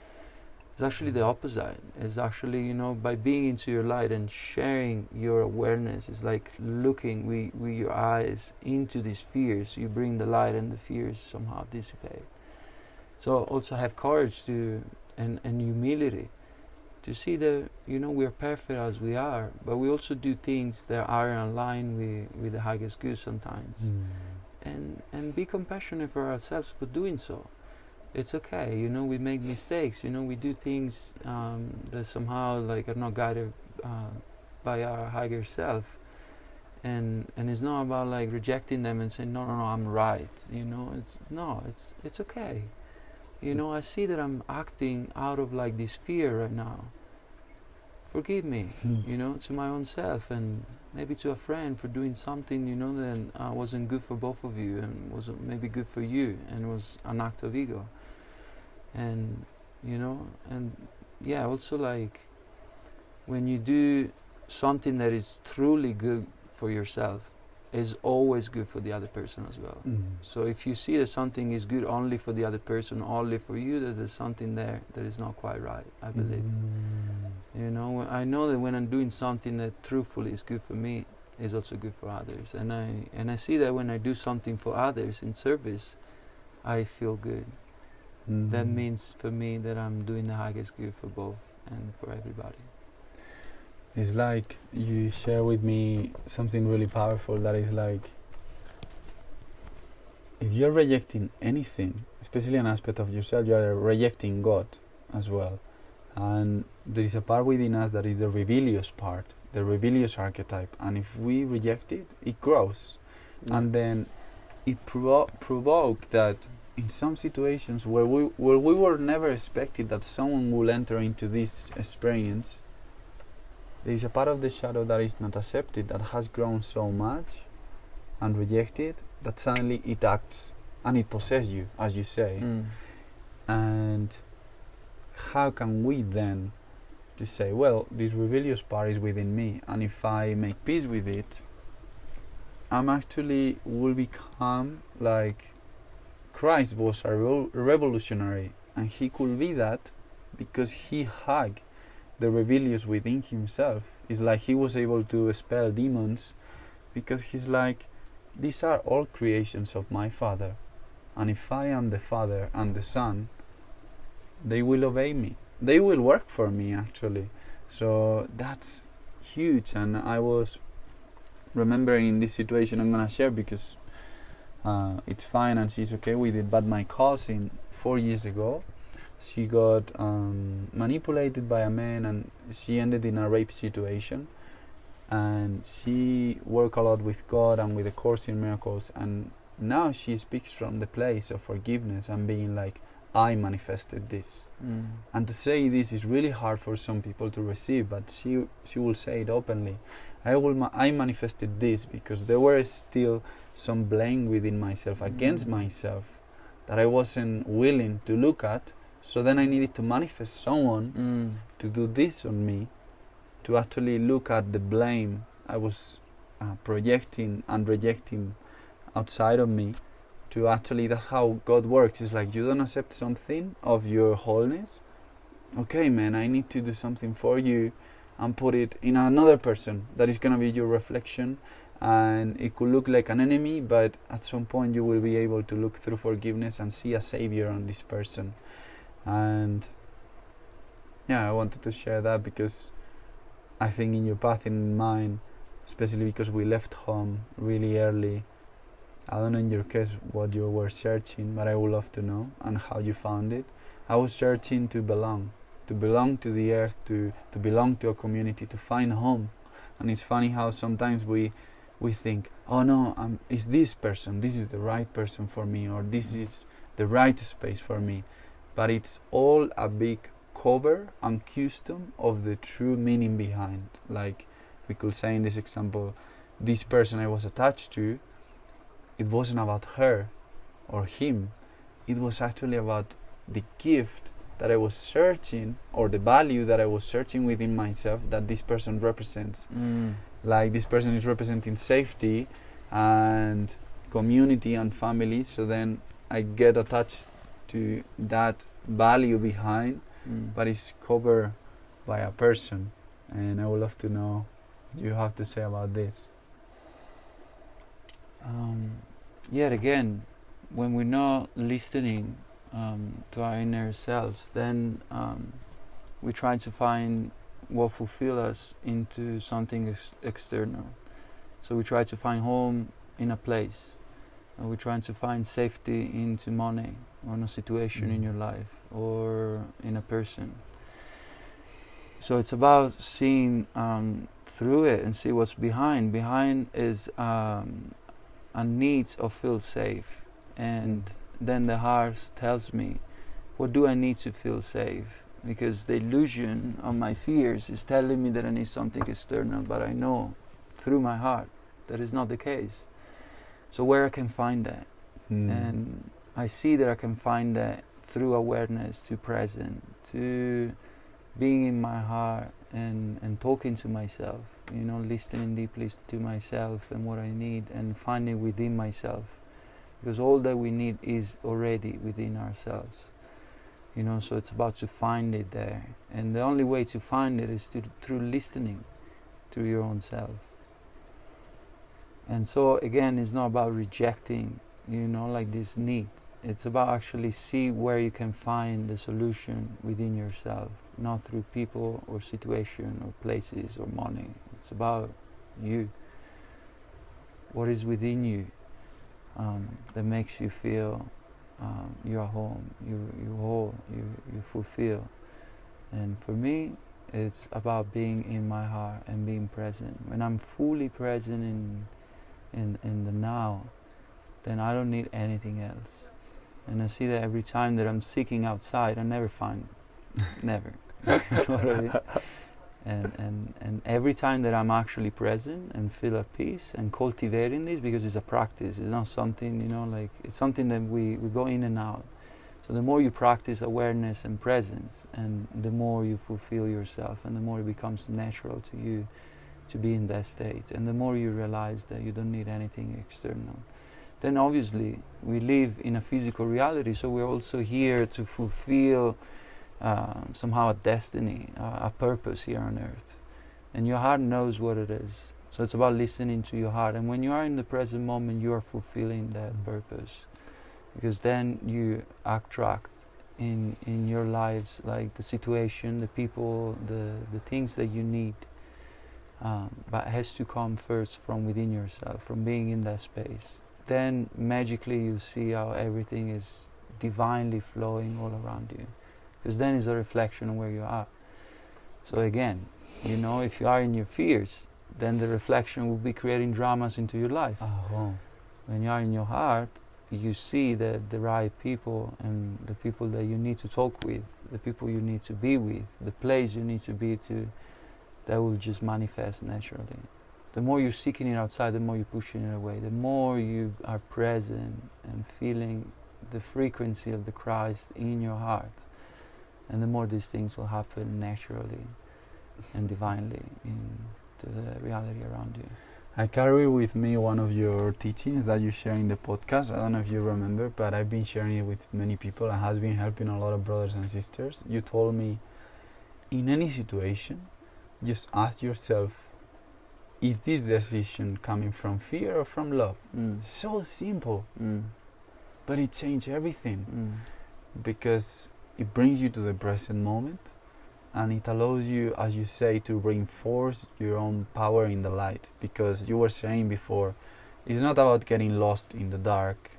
it's actually the opposite. It's actually, you know, by being into your light and sharing your awareness, it's like looking with, with your eyes into these fears. You bring the light and the fears somehow dissipate. So also have courage to and, and humility to see that you know we're perfect as we are, but we also do things that are in line with, with the highest good sometimes. Mm. And and be compassionate for ourselves for doing so. It's okay, you know, we make mistakes, you know, we do things um, that somehow like are not guided uh, by our higher self. And and it's not about like rejecting them and saying, No no no, I'm right. You know, it's no, it's it's okay you know, I see that I'm acting out of like this fear right now. Forgive me, Mm. you know, to my own self and maybe to a friend for doing something, you know, that uh, wasn't good for both of you and wasn't maybe good for you and was an act of ego. And, you know, and yeah, also like when you do something that is truly good for yourself, is always good for the other person as well. Mm. So if you see that something is good only for the other person, only for you, that there's something there that is not quite right. I believe. Mm. You know, I know that when I'm doing something that truthfully is good for me, is also good for others. And I and I see that when I do something for others in service, I feel good. Mm. That means for me that I'm doing the highest good for both and for everybody. It's like you share with me something really powerful that is like if you're rejecting anything, especially an aspect of yourself, you are rejecting God as well. And there is a part within us that is the rebellious part, the rebellious archetype. And if we reject it, it grows. And then it provo- provoked that in some situations where we, where we were never expected that someone will enter into this experience, there is a part of the shadow that is not accepted, that has grown so much and rejected, that suddenly it acts and it possesses you, as you say. Mm. And how can we then to say, well, this rebellious part is within me, and if I make peace with it, I'm actually will become like Christ was a revolutionary, and he could be that because he hugged the rebellious within himself. It's like he was able to expel demons because he's like, these are all creations of my Father. And if I am the Father and the Son, they will obey me. They will work for me, actually. So that's huge. And I was remembering in this situation, I'm going to share because uh, it's fine and she's okay with it. But my cousin, four years ago, she got um, manipulated by a man and she ended in a rape situation and she worked a lot with God and with the Course in Miracles and now she speaks from the place of forgiveness and being like I manifested this Mm. and to say this is really hard for some people to receive but she she will say it openly I will ma- I manifested this because there were still some blame within myself against Mm. myself that I wasn't willing to look at so then I needed to manifest someone Mm. to do this on me, to actually look at the blame I was uh, projecting and rejecting outside of me. To actually, that's how God works. It's like you don't accept something of your wholeness. Okay, man, I need to do something for you and put it in another person that is gonna be your reflection. And it could look like an enemy, but at some point you will be able to look through forgiveness and see a savior on this person. And yeah, I wanted to share that because I think in your path in mine, especially because we left home really early. I don't know in your case what you were searching, but I would love to know and how you found it. I was searching to belong, to belong to the earth, to, to belong to a community, to find home. And it's funny how sometimes we we think, oh no, um, is this person, this is the right person for me, or this is the right space for me. But it's all a big cover and custom of the true meaning behind. Like we could say in this example, this person I was attached to, it wasn't about her or him. It was actually about the gift that I was searching or the value that I was searching within myself that this person represents. Mm. Like this person is representing safety and community and family, so then I get attached to that value behind Mm. but it's covered by a person and i would love to know what you have to say about this um, yet again, when we're not listening um, to our inner selves, then um, we try to find what fulfill us into something ex- external. So we try to find home in a place. Or we're trying to find safety into money or in a situation in Mm. your life or in a person. So it's about seeing um, through it and see what's behind. Behind is um, a need of feel safe, and then the heart tells me, what do I need to feel safe? Because the illusion of my fears is telling me that I need something external, but I know through my heart that is not the case. So where I can find that, Hmm. and I see that I can find that through awareness to present, to being in my heart and, and talking to myself, you know, listening deeply to myself and what I need and finding within myself. Because all that we need is already within ourselves. You know, so it's about to find it there. And the only way to find it is to, through listening to your own self. And so again, it's not about rejecting, you know, like this need. It's about actually see where you can find the solution within yourself, not through people or situation or places or money. It's about you. What is within you um, that makes you feel um, you're home, you you whole, you you fulfill. And for me, it's about being in my heart and being present. When I'm fully present in in in the now, then I don't need anything else. And I see that every time that I'm seeking outside, I never find, never. you know I mean? And and and every time that I'm actually present and feel at peace and cultivating this because it's a practice. It's not something you know like it's something that we we go in and out. So the more you practice awareness and presence, and the more you fulfill yourself, and the more it becomes natural to you to be in that state, and the more you realize that you don't need anything external. then obviously we live in a physical reality, so we're also here to fulfill uh, somehow a destiny, uh, a purpose here on earth. And your heart knows what it is. So it's about listening to your heart. And when you are in the present moment, you are fulfilling that Mm. purpose. Because then you attract in, in your lives like the situation, the people, the, the things that you need. Um, but it has to come first from within yourself, from being in that space. Then magically you see how everything is divinely flowing all around you. Because then it's a reflection of where you are. So again, you know, if you are in your fears, then the reflection will be creating dramas into your life. Oh. When you are in your heart, you see the, the right people and the people that you need to talk with, the people you need to be with, the place you need to be to, that will just manifest naturally. The more you're seeking it outside, the more you're pushing it away. The more you are present and feeling the frequency of the Christ in your heart, and the more these things will happen naturally and divinely into the reality around you. I carry with me one of your teachings that you share in the podcast. I don't know if you remember, but I've been sharing it with many people and has been helping a lot of brothers and sisters. You told me in any situation, just ask yourself, is this decision coming from fear or from love? Mm. So simple, Mm. but it changed everything Mm. because it brings you to the present moment and it allows you, as you say, to reinforce your own power in the light. Because you were saying before, it's not about getting lost in the dark.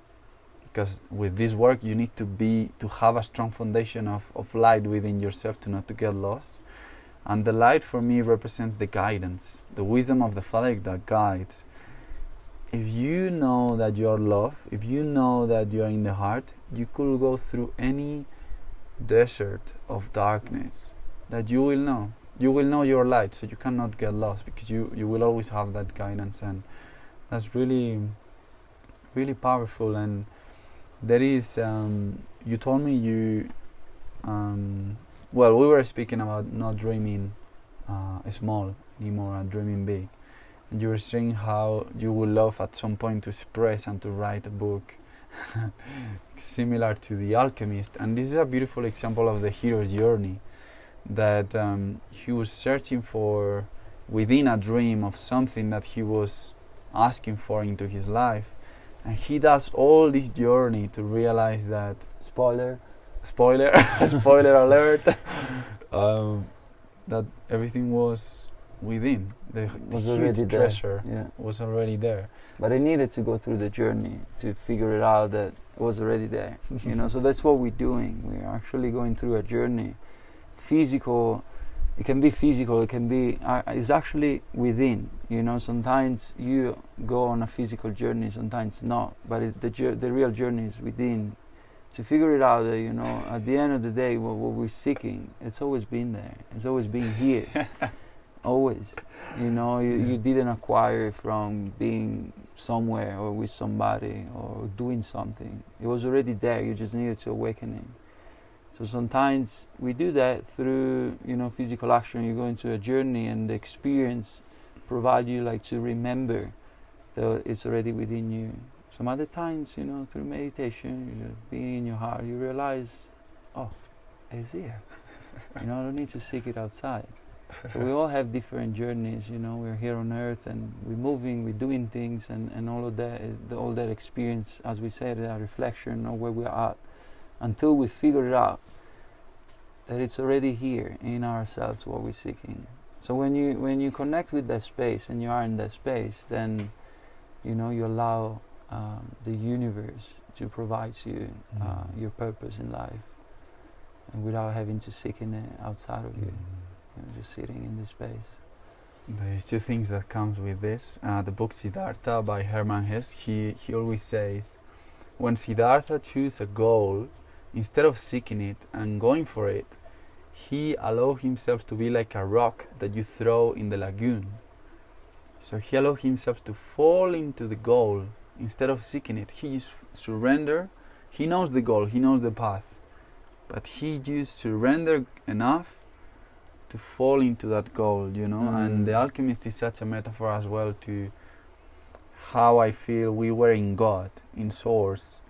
Because with this work, you need to be to have a strong foundation of, of light within yourself to not to get lost. And the light for me represents the guidance, the wisdom of the Father that guides. If you know that you are love if you know that you are in the heart, you could go through any desert of darkness that you will know. You will know your light, so you cannot get lost because you, you will always have that guidance, and that's really, really powerful. And there is, um, you told me you, um, well, we were speaking about not dreaming uh, small anymore and dreaming big. And you were saying how you would love at some point to express and to write a book similar to The Alchemist. And this is a beautiful example of the hero's journey that um, he was searching for within a dream of something that he was asking for into his life. And he does all this journey to realize that Spoiler. spoiler spoiler alert um, that everything was within the, Was huge already there. treasure Yeah. was already there But I needed to go through the journey to figure it out that was already there. you know, so that's what we're doing. We're actually going through a journey. Physical, it can be physical. It can be. Uh, it's actually within. You know, sometimes you go on a physical journey, sometimes not. But the the real journey is within. To figure it out, that you know, at the end of the day, what, what we're seeking, it's always been there. It's always been here. always. You know, you, you didn't acquire it from being somewhere or with somebody or doing something. It was already there. You just needed to awaken it. So sometimes we do that through, you know, physical action. You go into a journey and the experience provide you like to remember that it's already within you. Some other times, you know, through meditation, you being in your heart, you realize, oh, it's here. you know, I don't need to seek it outside. So we all have different journeys, you know. We're here on earth and we're moving, we're doing things, and, and all of that, is- the, all that experience, as we said, a reflection of where we're at, until we figure it out that it's already here in ourselves what we're seeking. So when you when you connect with that space and you are in that space, then you know you allow um, the universe to provide you uh, Mm. your purpose in life, and without having to seek in it outside of you you know, just sitting in this space. There's two things that comes with this. Uh, the book Siddhartha by Hermann Hesse. He he always says, when Siddhartha chooses a goal, instead of seeking it and going for it, he allowed himself to be like a rock that you throw in the lagoon. So he allowed himself to fall into the goal instead of seeking it. He surrender. He knows the goal. He knows the path, but he just surrender enough to fall into that goal, you know. And the Mm. alchemist is such a metaphor as well to how I feel we were in God, in Source,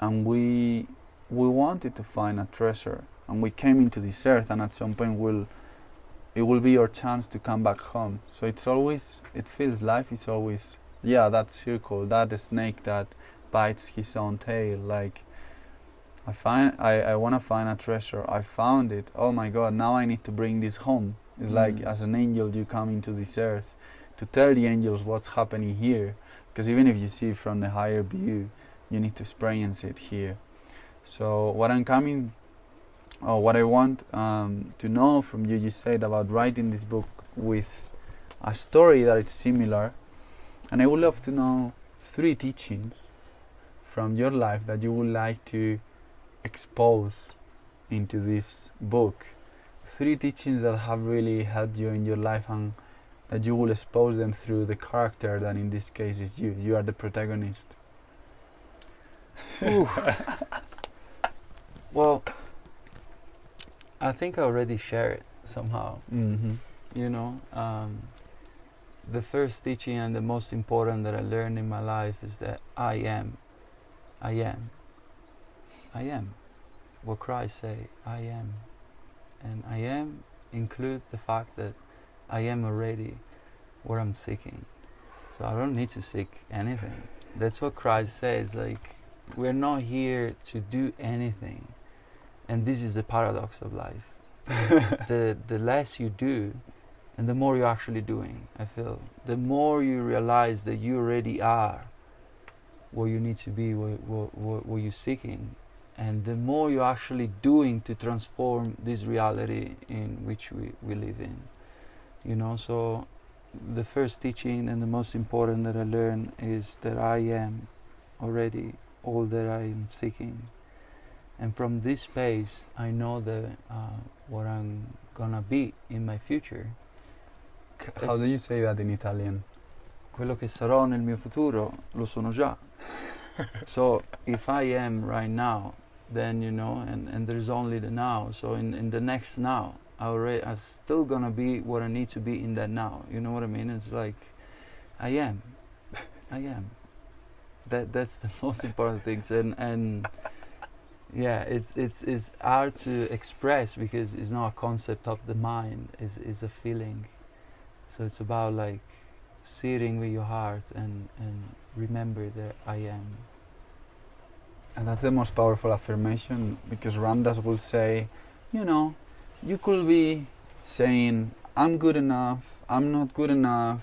and we we wanted to find a treasure, and we came into this earth, and at some point we'll it will be your chance to come back home. So it's always it feels life is always yeah that circle, that snake that bites his own tail, like. I find I, I want to find a treasure. I found it. Oh my God! Now I need to bring this home. It's mm. like as an angel, you come into this earth to tell the angels what's happening here. Because even if you see from the higher view, you need to experience it here. So what I'm coming, or what I want um, to know from you, you said about writing this book with a story that is similar, and I would love to know three teachings from your life that you would like to expose into this book. Three teachings that have really helped you in your life and that you will expose them through the character that in this case is you. You are the protagonist. well, I think I already share it somehow. Mm-hmm. You know, um, the first teaching and the most important that I learned in my life is that I am. I am. I am. What Christ say, I am. And I am include the fact that I am already what I'm seeking. So I don't need to seek anything. That's what Christ says. Like, we're not here to do anything. And this is the paradox of life. the, the less you do, and the more you're actually doing, I feel. The more you realize that you already are what you need to be, what, what, what, what you're seeking. And the more you're actually doing to transform this reality in which we, we live in you know? So the first teaching and the most important that I learned is that I am already all that I am seeking. And from this space I know that uh, what I'm gonna be in my future. How do you say that in Italian? quello che sarò nel mio futuro lo sono già. So if I am right now then you know and, and there's only the now so in, in the next now I already, I'm still gonna be what I need to be in that now. You know what I mean? It's like, I am, I am. That that's the most important things, and and yeah, it's it's it's hard to express because it's not a concept of the mind. It's it's a feeling. So it's about like sitting with your heart and and remember that I am. And that's the most powerful affirmation because Ram Dass will say, you know, you could be saying, I'm good enough, I'm not good enough.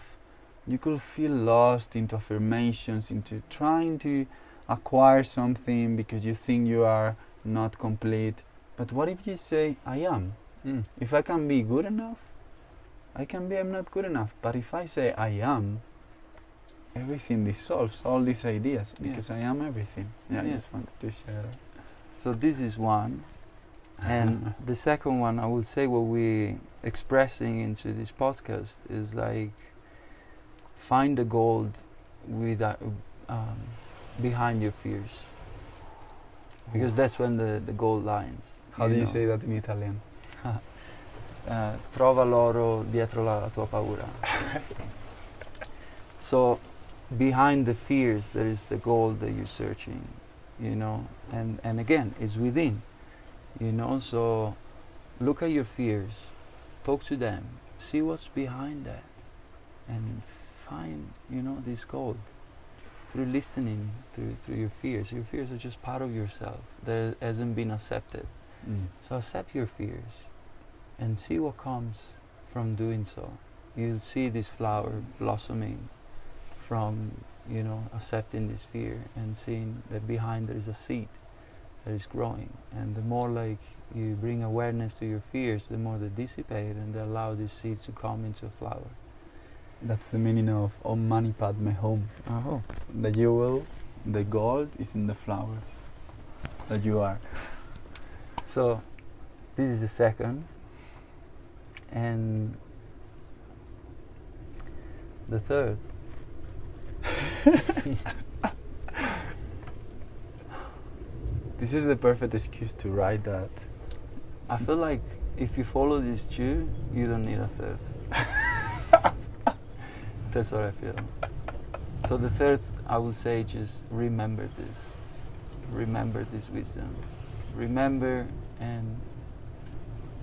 You could feel lost into affirmations, into trying to acquire something because you think you are not complete. But what if you say, I am? Mm. If I can be good enough, I can be I'm not good enough. But if I say I am, everything dissolves, all these ideas, because. I am everything. Yeah, I just wanted to share that. So this is one and the second one, I would say, what we expressing into this podcast is like find the gold with uh, um, behind your fears, because that's when the the gold lies. How you do you know? say that in Italian? uh, trova l'oro dietro la tua paura. so behind the fears there is the gold that you're searching you know and and again it's within you know, so look at your fears, talk to them, see what's behind that, and find, you know, this gold through listening through through your fears. Your fears are just part of yourself that hasn't been accepted. Mm. So accept your fears and see what comes from doing so. You'll see this flower blossoming from, you know, accepting this fear and seeing that behind there is a seed that is growing. And the more like you bring awareness to your fears, the more they dissipate and they allow this seed to come into a flower. That's the meaning of Om Mani Padme Hum. Oh. The jewel, the gold is in the flower that you are. So, this is the second. And the third. This is the perfect excuse to write that. I feel like if you follow this two, you don't need a third. That's what I feel. So the third, I would say, just remember this. Remember this wisdom. Remember and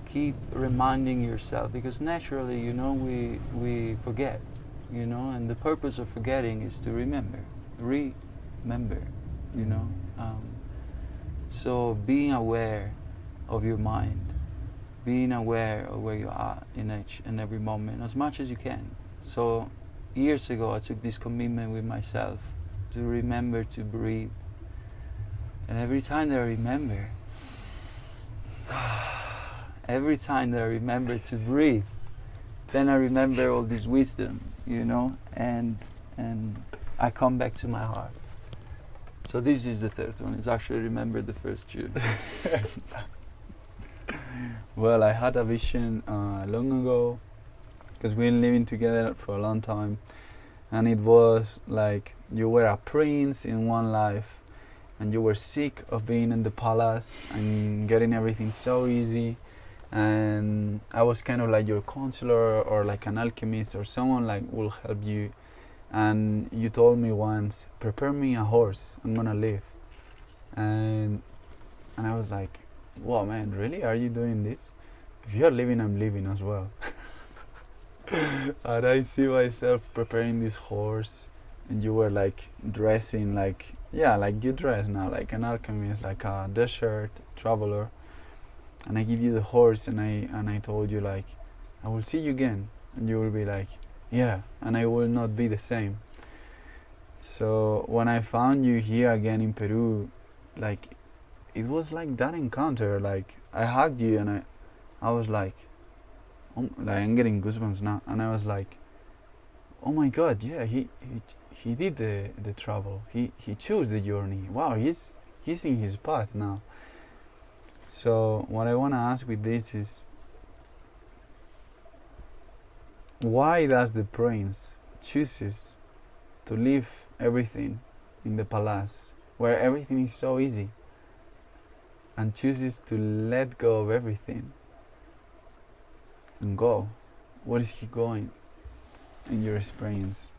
keep reminding yourself because naturally, you know, we we forget, you know, and the purpose of forgetting is to remember, remember, you know. Um, so being aware of your mind, being aware of where you are in each and every moment as much as you can. So years ago, I took this commitment with myself to remember to breathe. And every time that I remember, every time that I remember to breathe, then I remember all this wisdom, you know, and and I come back to my heart. So this is the third one. Is actually remember the first two. well, I had a vision uh, long ago because we've been living together for a long time, and it was like you were a prince in one life, and you were sick of being in the palace and getting everything so easy, and I was kind of like your counselor or like an alchemist or someone like will help you, and you told me once, prepare me a horse, I'm gonna live, and and I was like, wow man, really? Are you doing this? If you're living, I'm living as well. and I see myself preparing this horse, and you were like dressing like yeah, like you dress now, like an alchemist, like a desert traveler. And I give you the horse, and I and I told you like, I will see you again, and you will be like, yeah, and I will not be the same. So when I found you here again in Peru, like, it was like that encounter. Like I hugged you, and I, I was like, oh, like I'm getting goosebumps now, and I was like, oh my god, yeah, he he he did the the travel. He he chose the journey. Wow, he's he's in his path now. So what I want to ask with this is, why does the prince chooses to leave everything in the palace where everything is so easy and chooses to let go of everything and go? What is he going in your experience?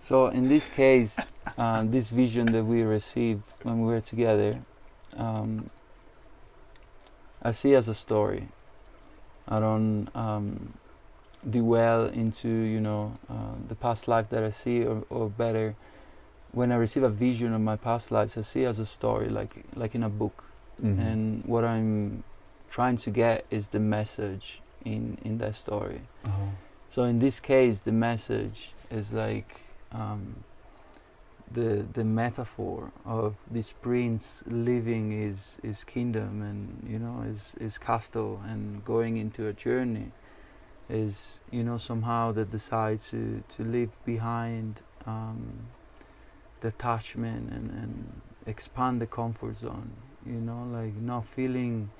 So in this case, uh, this vision that we received when we were together, um, I see as a story. I don't um, dwell into you know uh, the past life that I see, or, or better, when I receive a vision of my past lives, I see as a story, like like in a book. Mm-hmm. And what I'm trying to get is the message in in that story. oh. So in this case, the message is like um, the the metaphor of this prince leaving his his kingdom and you know his his castle and going into a journey is you know somehow that decide to to leave behind um, the attachment and and expand the comfort zone. You know, like not feeling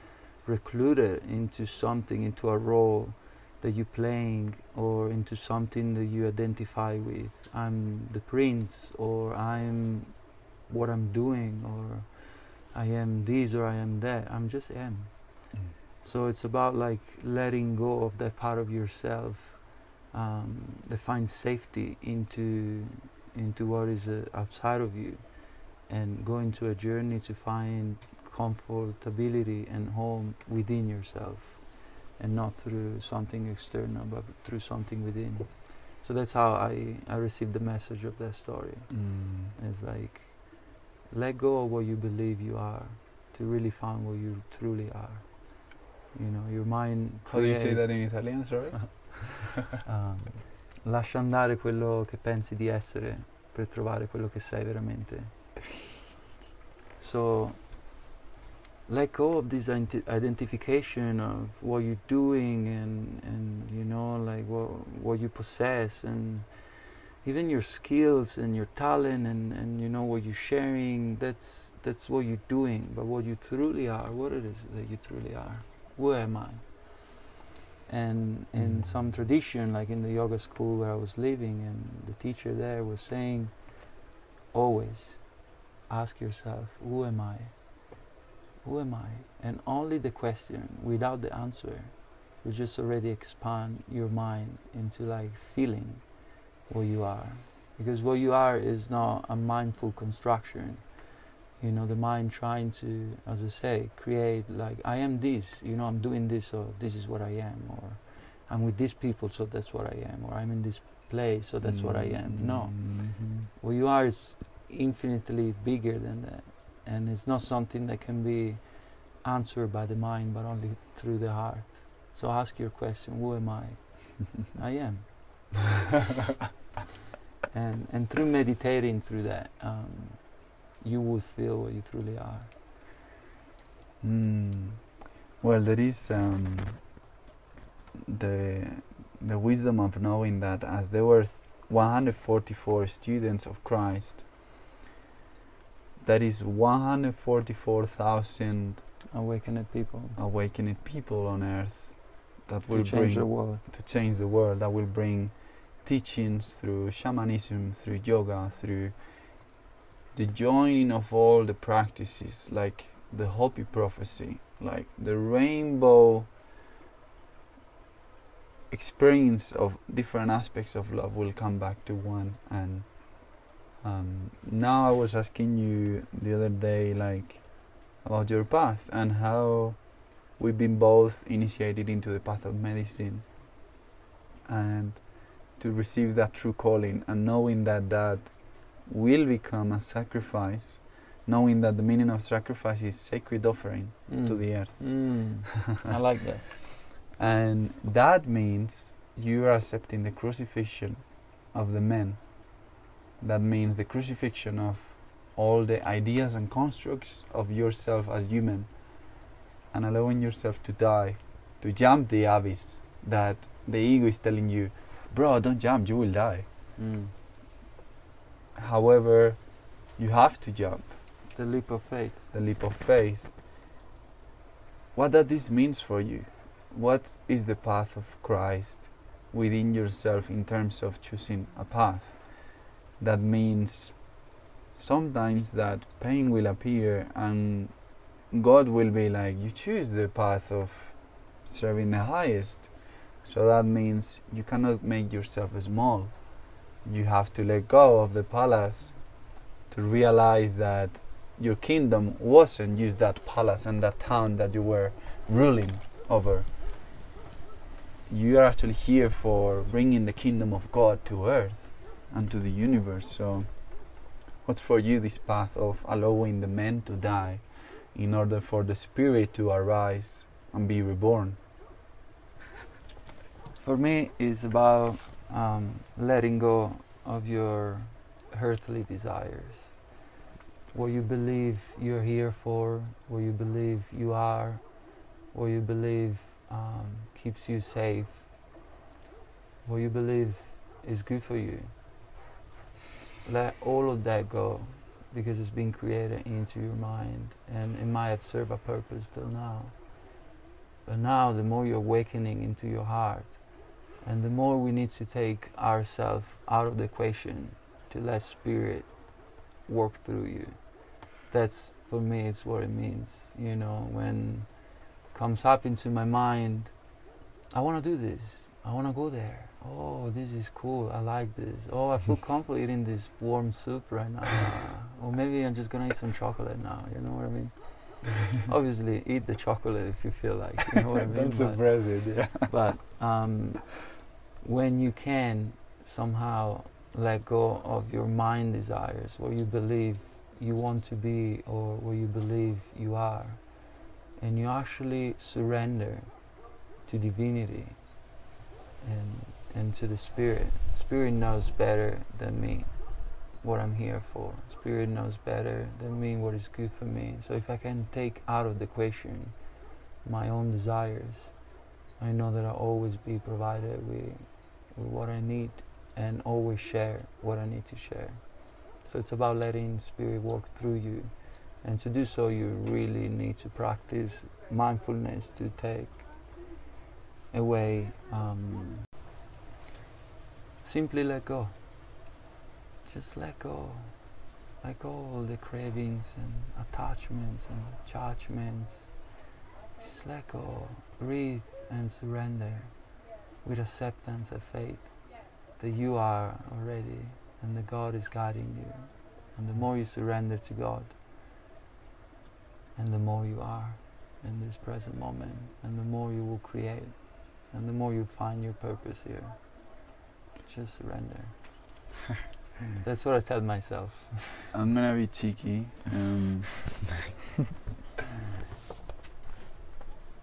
recluded into something, into a role that you're playing or into something that you identify with. I'm the prince, or I'm what I'm doing, or I am this, or I am that. I'm just am. Mm. So it's about like letting go of that part of yourself um, that finds safety into into what is uh, outside of you, and go into a journey to find comfortability and home within yourself and not through something external but through something within so that's how i i received the message of that story Mm. it's like let go of what you believe you are to really find what you truly are you know your mind How do you say that in Italian? Sorry. um, lascia andare quello che pensi di essere per trovare quello che sei veramente. So, let go of this identification of what you're doing and, and you know, like what, what you possess and even your skills and your talent and, and you know what you're sharing that's that's what you're doing. But what you truly are what it is that you truly are who am i? And in Mhm. some tradition like in the yoga school where i was living and the teacher there was saying always ask yourself who am i who am i? And only the question without the answer will just already expand your mind into like feeling what you are. Because what you are is not a mindful construction. You know the mind trying to as i say create like i am this you know i'm doing this so this is what i am or i'm with these people so that's what i am or i'm in this place so that's mm-hmm. what i am. No. Mm-hmm. what you are is infinitely bigger than that and it's not something that can be answered by the mind but only through the heart so ask your question who am i i am and and through meditating through that um, you will feel what you truly are. Mm. Well, there is um, the the wisdom of knowing that as there were 144 students of Christ, that is 144,000 awakened people, awakened people on earth that will to bring the world. to change the world. That will bring teachings through shamanism, through yoga, through the joining of all the practices, like the Hopi prophecy, like the rainbow experience of different aspects of love will come back to one. And um, now I was asking you the other day, like about your path and how we've been both initiated into the path of medicine and to receive that true calling and knowing that that will become a sacrifice, knowing that the meaning of sacrifice is sacred offering mm. to the earth. Mm. I like that. And that means you are accepting the crucifixion of the men. That means the crucifixion of all the ideas and constructs of yourself as human and allowing yourself to die, to jump the abyss that the ego is telling you, bro, don't jump, you will die. Mm. However, you have to jump. The leap of faith. The leap of faith. What does this mean for you? What is the path of Christ within yourself in terms of choosing a path? That means sometimes that pain will appear and God will be like, you choose the path of serving the highest. So that means you cannot make yourself small you have to let go of the palace to realize that your kingdom wasn't just that palace and that town that you were ruling over. You are actually here for bringing the kingdom of God to earth and to the universe. So, what's for you this path of allowing the men to die in order for the spirit to arise and be reborn? For me, it's about um, letting go of your earthly desires. What you believe you're here for, what you believe you are, what you believe um, keeps you safe, what you believe is good for you. Let all of that go because it's been created into your mind and it might have served a purpose till now. But now, the more you're awakening into your heart, and the more we need to take ourselves out of the equation to let spirit work through you. That's for me it's what it means. You know, when comes up into my mind, I wanna do this. I wanna go there. Oh, this is cool. I like this. Oh, I feel comfortable eating this warm soup right now. or maybe I'm just gonna eat some chocolate now. You know what I mean? Obviously, eat the chocolate if you feel like. You know what I mean? Don't suppress it. Yeah. But um, when you can somehow let go of your mind desires, what you believe you want to be or what you believe you are, and you actually surrender to divinity and, and to the Spirit. Spirit knows better than me what I'm here for. Spirit knows better than me what is good for me. So if I can take out of the equation my own desires, I know that I'll always be provided with with what I need and always share what I need to share. So it's about letting Spirit work through you. And to do so, you really need to practice mindfulness to take away, um, simply let go. Just let go. Let go all the cravings and attachments and judgments. Just let go. Breathe and surrender with acceptance and faith that you are already and the God is guiding you. And the more you surrender to God, and the more you are in this present moment, and the more you will create, and the more you find your purpose here. Just surrender. That's what I tell myself. I'm gonna be cheeky. Um,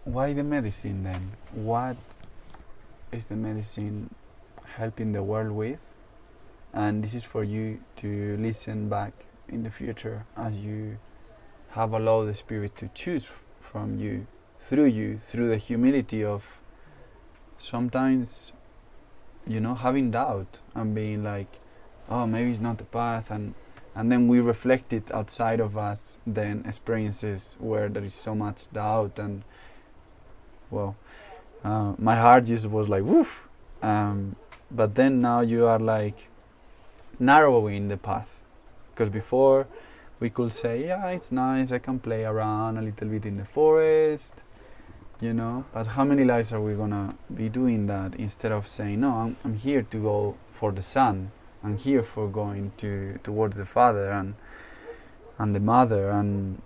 why the medicine then? What is the medicine helping the world with? And this is for you to listen back in the future as you have allowed the Spirit to choose from you, through you, through the humility of sometimes, you know, having doubt and being like, oh, maybe it's not the path, and and then we reflect it outside of us, then experiences where there is so much doubt and, well, uh, my heart just was like, woof. Um, but then now you are like narrowing the path, because before we could say, yeah, it's nice, I can play around a little bit in the forest, you know. But how many lives are we gonna be doing that instead of saying, no, I'm, I'm here to go for the son I'm here for going to towards the father and and the mother, and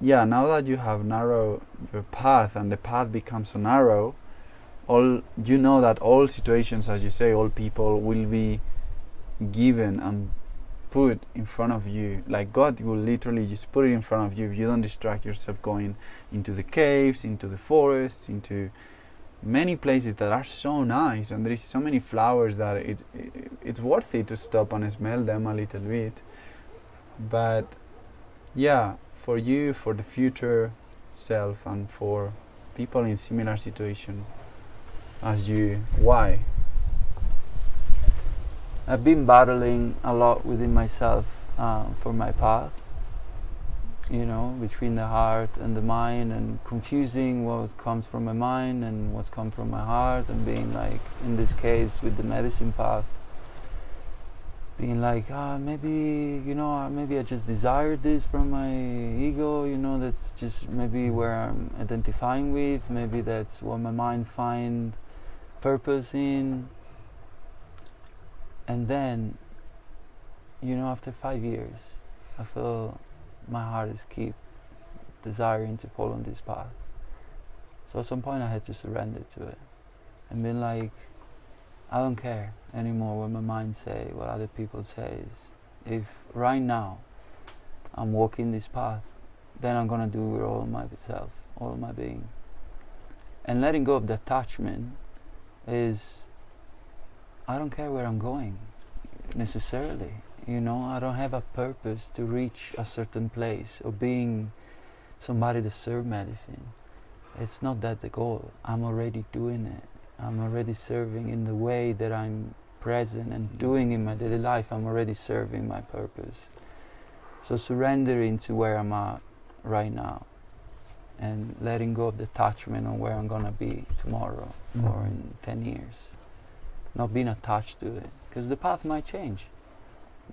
yeah, now that you have narrowed your path and the path becomes so narrow, all you know that all situations, as you say, all people will be given and put in front of you. Like God will literally just put it in front of you if you don't distract yourself going into the caves, into the forests, into many places that are so nice and there is so many flowers that it, it it's worth it to stop and smell them a little bit. But yeah, for you, for the future self and for people in similar situation as you, why? I've been battling a lot within myself uh, for my path, you know, between the heart and the mind, and confusing what comes from my mind and what's come from my heart, and being like, in this case, with the medicine path, being like, ah, maybe, you know, uh, maybe I just desired this from my ego, you know, that's just maybe where I'm identifying with, maybe that's what my mind find purpose in and then you know after five years i feel my heart is keep desiring to follow on this path. So at some point i had to surrender to it and been like i don't care anymore what my mind say what other people says if right now i'm walking this path then i'm gonna do it all myself all my being. And letting go of the attachment is I don't care where I'm going necessarily. You know, I don't have a purpose to reach a certain place or being somebody to serve medicine. It's not that the goal. I'm already doing it. I'm already serving in the way that I'm present and doing in my daily life. I'm already serving my purpose. So surrendering to where I'm at right now and letting go of the attachment on where I'm gonna be tomorrow mm. or in 10 years not being attached to it because the path might change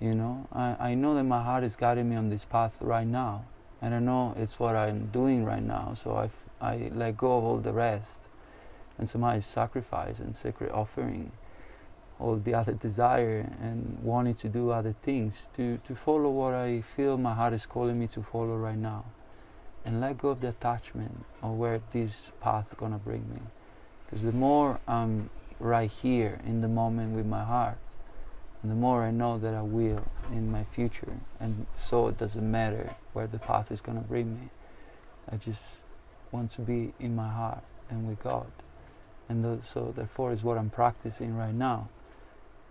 you know? I, I know that my heart is guiding me on this path right now and I know it's what I'm doing right now so I, I let go of all the rest and somehow sacrifice and sacred offering all the other desire and wanting to do other things to, to follow what I feel my heart is calling me to follow right now and let go of the attachment of where this path to bring me. Because the more I'm right here in the moment with my heart. And the more I know that I will in my future, and so it doesn't matter where the path is going to bring me. I just want to be in my heart and with God. And th- so, therefore, is what I'm practicing right now.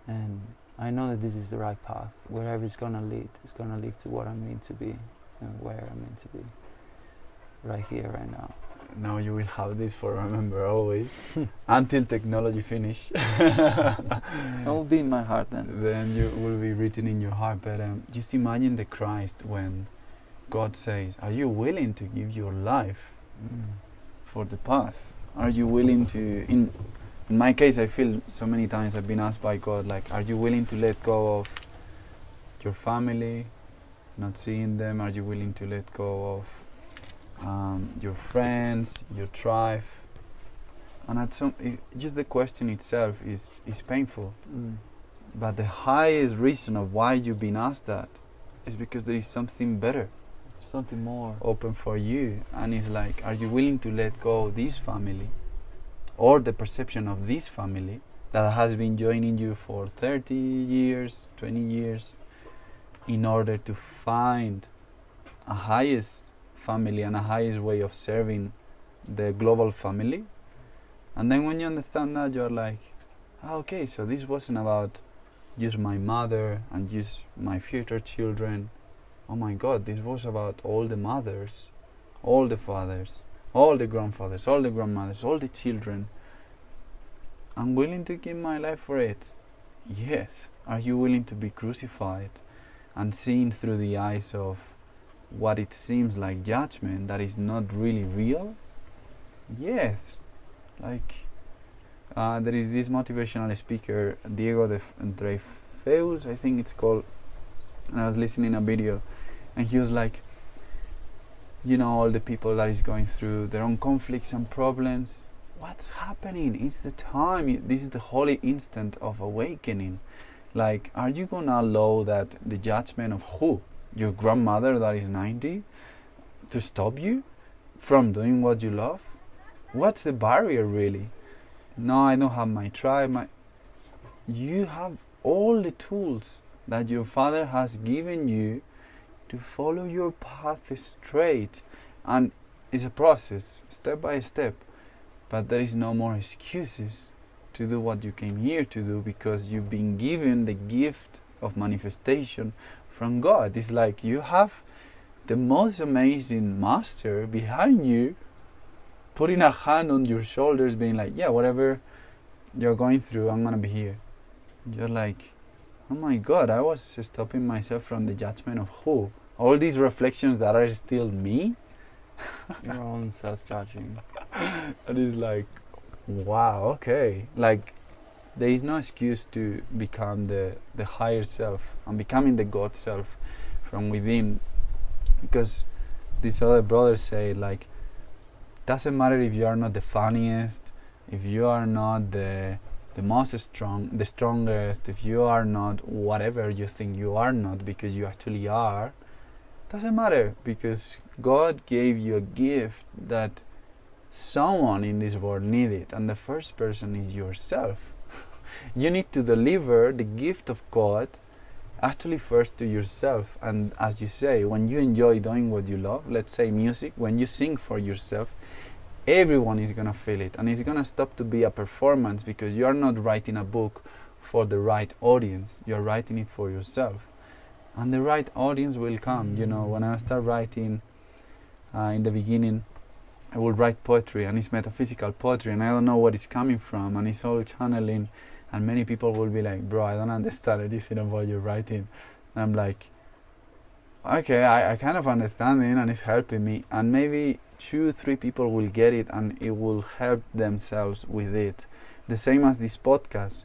And I know that this is the right path. Wherever it's going to lead, it's going to lead to what I'm meant to be and where I'm meant to be. Right here, right now now you will have this for remember always until technology finish. that will be in my heart then. Then you will be written in your heart. But um, just imagine the Christ when God says, "Are you willing to give your life mm. for the path? Are you willing to?" In in my case, I feel so many times I've been asked by God, like, "Are you willing to let go of your family, not seeing them? Are you willing to let go of?" Um, your friends, your tribe, and at some, it, just the question itself is is painful. Mm. but the highest reason of why you've been asked that is because there is something better Something more. open for you and it's like are you willing to let go of this family or the perception of this family that has been joining you for 30 years 20 years in order to find a highest family and a highest way of serving the global family and then when you understand that you're like ah, okay so this wasn't about just my mother and just my future children oh my god, this was about all the mothers, all the fathers, all the grandfathers, all the grandmothers, all the children. I'm willing to give my life for it. Yes. Are you willing to be crucified and seen through the eyes of what it seems like judgment that is not really real? Yes. Like, uh, there is this motivational speaker, Diego de Dreyfus, I think it's called, and I was listening a video and he was like you know all the people that is going through their own conflicts and problems what's happening it's the time this is the holy instant of awakening like are you gonna allow that the judgment of who your grandmother that is 90 to stop you from doing what you love? What's the barrier really? No i don't have my tribe my you have all the tools that your father has given you to follow your path straight. And it's a process step by step. But there is no more excuses to do what you came here to do because you've been given the gift of manifestation from God. It's like you have the most amazing master behind you putting a hand on your shoulders being like yeah whatever you're going through I'm gonna be here. You're like oh my god I was stopping myself from the judgment of who? All these reflections that are still me? Your own self-judging. and it's like wow okay. Like there is no excuse to become the the higher self and becoming the god self from within because these other brothers say like doesn't matter if you are not the funniest if you are not the the most strong the strongest if you are not whatever you think you are not because you actually are doesn't matter because God gave you a gift that someone in this world needed, and the first person is yourself. You need to deliver the gift of God actually first to yourself. And as you say, when you enjoy doing what you love, let's say music, when you sing for yourself, everyone is gonna feel it, and it's gonna stop to be a performance because you are not writing a book for the right audience, you're writing it for yourself and the right audience will come. You know, when I start writing uh, in the beginning, I will write poetry, and it's metaphysical poetry, and I don't know what it's coming from, and it's all channeling. And many people will be like, "Bro, I don't understand anything what you're writing." And I'm like, "Okay, I, I kind of understand it, and it's helping me." And maybe two, three people will get it, and it will help themselves with it. The same as this podcast.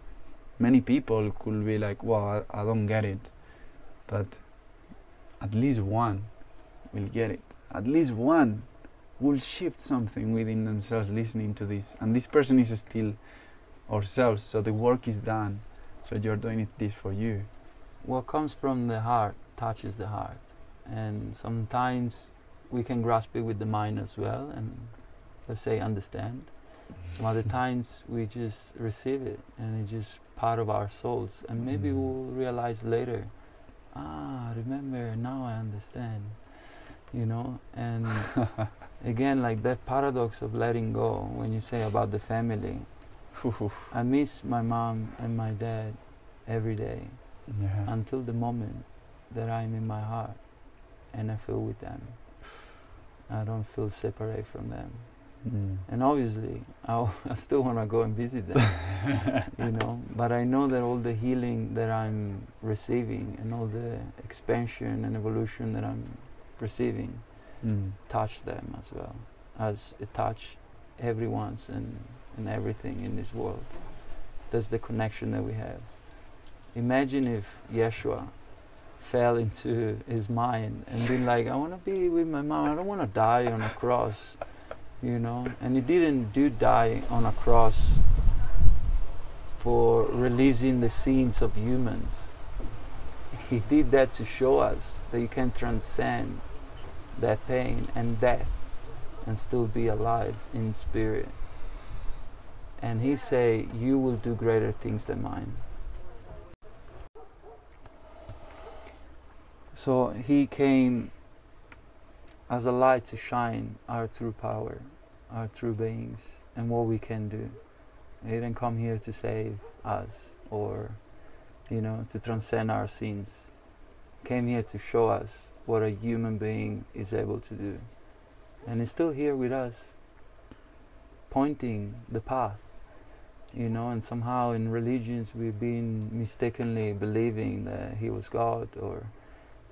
Many people could be like, "Well, I, I don't get it." but at least one will get it. At least one will shift something within themselves listening to this. And this person is still ourselves, so the work is done. So you're doing it this for you. What comes from the heart touches the heart. And sometimes we can grasp it with the mind as well and let's say understand. Some other times we just receive it and it's just part of our souls and maybe Mm. we'll realize later ah, remember, now I understand. You know, and again, like that paradox of letting go when you say about the family. I miss my mom and my dad every day yeah. until the moment that I'm in my heart and I feel with them. I don't feel separate from them. Mm. And obviously, I, I still want to go and visit them, you know. But I know that all the healing that I'm receiving and all the expansion and evolution that I'm receiving Mm. touch them as well, as it touch everyone's and, and everything in this world. That's the connection that we have. Imagine if Yeshua fell into his mind and been like, I want to be with my mom. I don't want to die on a cross you know and he didn't do die on a cross for releasing the sins of humans. He did that to show us that you can transcend that pain and death and still be alive in spirit. And he say, you will do greater things than mine. So he came as a light to shine our true power, our true beings, and what we can do. He didn't come here to save us or, you know, to transcend our sins. Came here to show us what a human being is able to do. And he's still here with us, pointing the path, you know, and somehow in religions we've been mistakenly believing that he was God or,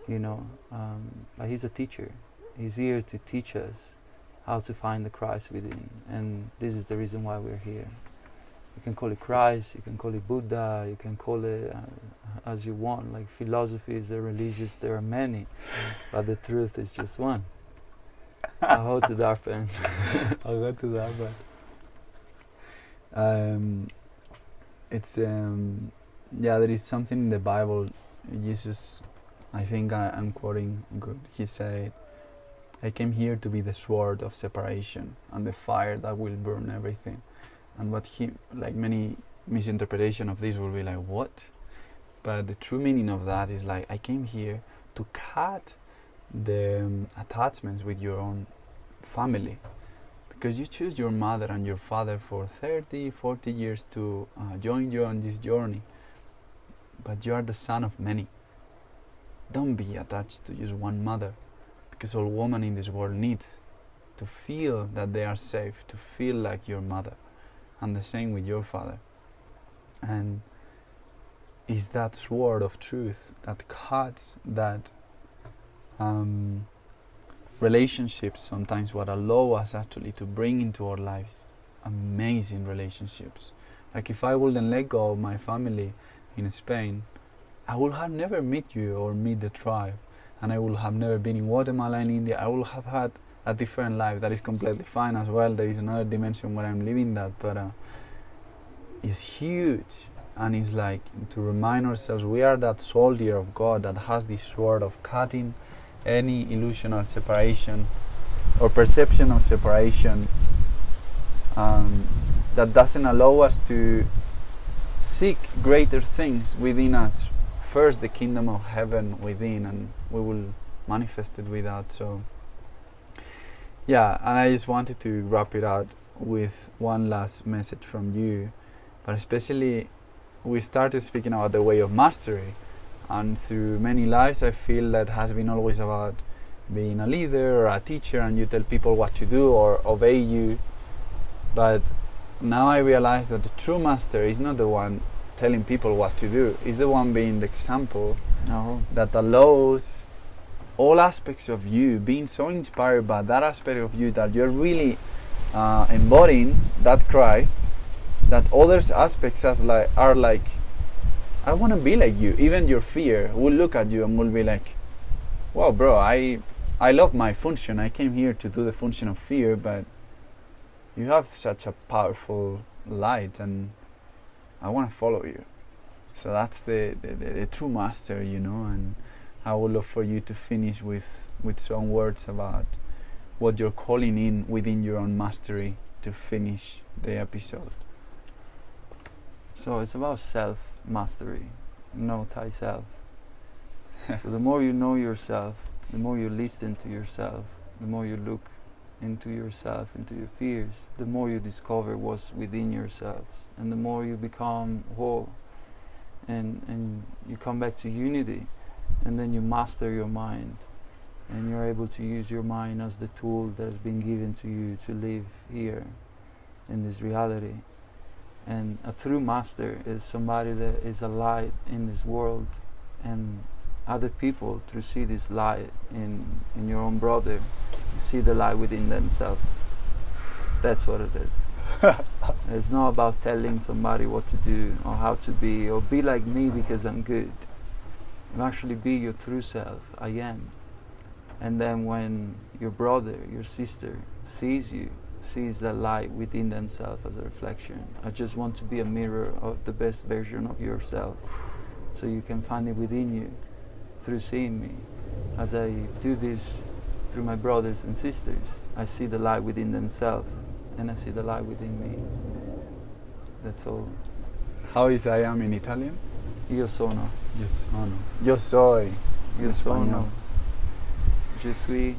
you know, um, but he's a teacher. He's here to teach us how to find the Christ within. And this is the reason why we're here. You can call it Christ, you can call it Buddha, you can call it uh, as you want. Like philosophies or religions, there are many, but the truth is just one. I'll hold to pen. I'll go to pen. Um, it's um, yeah. There is something in the Bible. Jesus, I think I, I'm quoting good. He said, "I came here to be the sword of separation and the fire that will burn everything." And what he, like many misinterpretation of this, will be like, "What?" But the true meaning of that is like, I came here to cut the um, attachments with your own family because you choose your mother and your father for 30 40 years to uh, join you on this journey. But you are the son of many. Don't be attached to just one mother because all women in this world need to feel that they are safe to feel like your mother and the same with your father. And is that sword of truth that cuts that um, relationships sometimes what allow us actually to bring into our lives amazing relationships. Like if I wouldn't let go of my family in Spain, I would have never met you or meet the tribe, and I would have never been in Guatemala and India. I would have had a different life that is completely fine as well. There is another dimension where I'm living that, but uh, it's huge. And it's like to remind ourselves we are that soldier of God that has this sword of cutting any illusion separation or perception of separation um, that doesn't allow us to seek greater things within us. First, the kingdom of heaven within, and we will manifest it without. So, yeah, and I just wanted to wrap it out with one last message from you, but especially we started speaking about the way of mastery and through many lives i feel that has been always about being a leader or a teacher and you tell people what to do or obey you but now i realize that the true master is not the one telling people what to do is the one being the example No. that allows all aspects of you being so inspired by that aspect of you that you're really uh, embodying that christ that others aspects as like are like I want to be like you. Even your fear will look at you and will be like, "Well, bro, I I love my function. I came here to do the function of fear, but you have such a powerful light, and I want to follow you." So that's the, the, the, the true master, you know. And I would love for you to finish with with some words about what you're calling in within your own mastery to finish the episode. So it's about self mastery. Know thyself. so the more you know yourself, the more you listen to yourself, the more you look into yourself, into your fears, the more you discover what's within yourselves, and the more you become whole, and and you come back to unity, and then you master your mind, and you're able to use your mind as the tool that has been given to you to live here, in this reality. And a true master is somebody that is a light in this world, and other people to see this light in in your own brother, see the light within themselves. That's what it is. it's not about telling somebody what to do or how to be or be like me because I'm good. You actually be your true self. I am. And then when your brother, your sister sees you, sees the light within themselves as a reflection. I just want to be a mirror of the best version of yourself so you can find it within you through seeing me. As I do this through my brothers and sisters, I see the light within themselves and I see the light within me. That's all. How is I am in Italian? Io sono. Yo sono. Yo soy. Io sono. Je suis.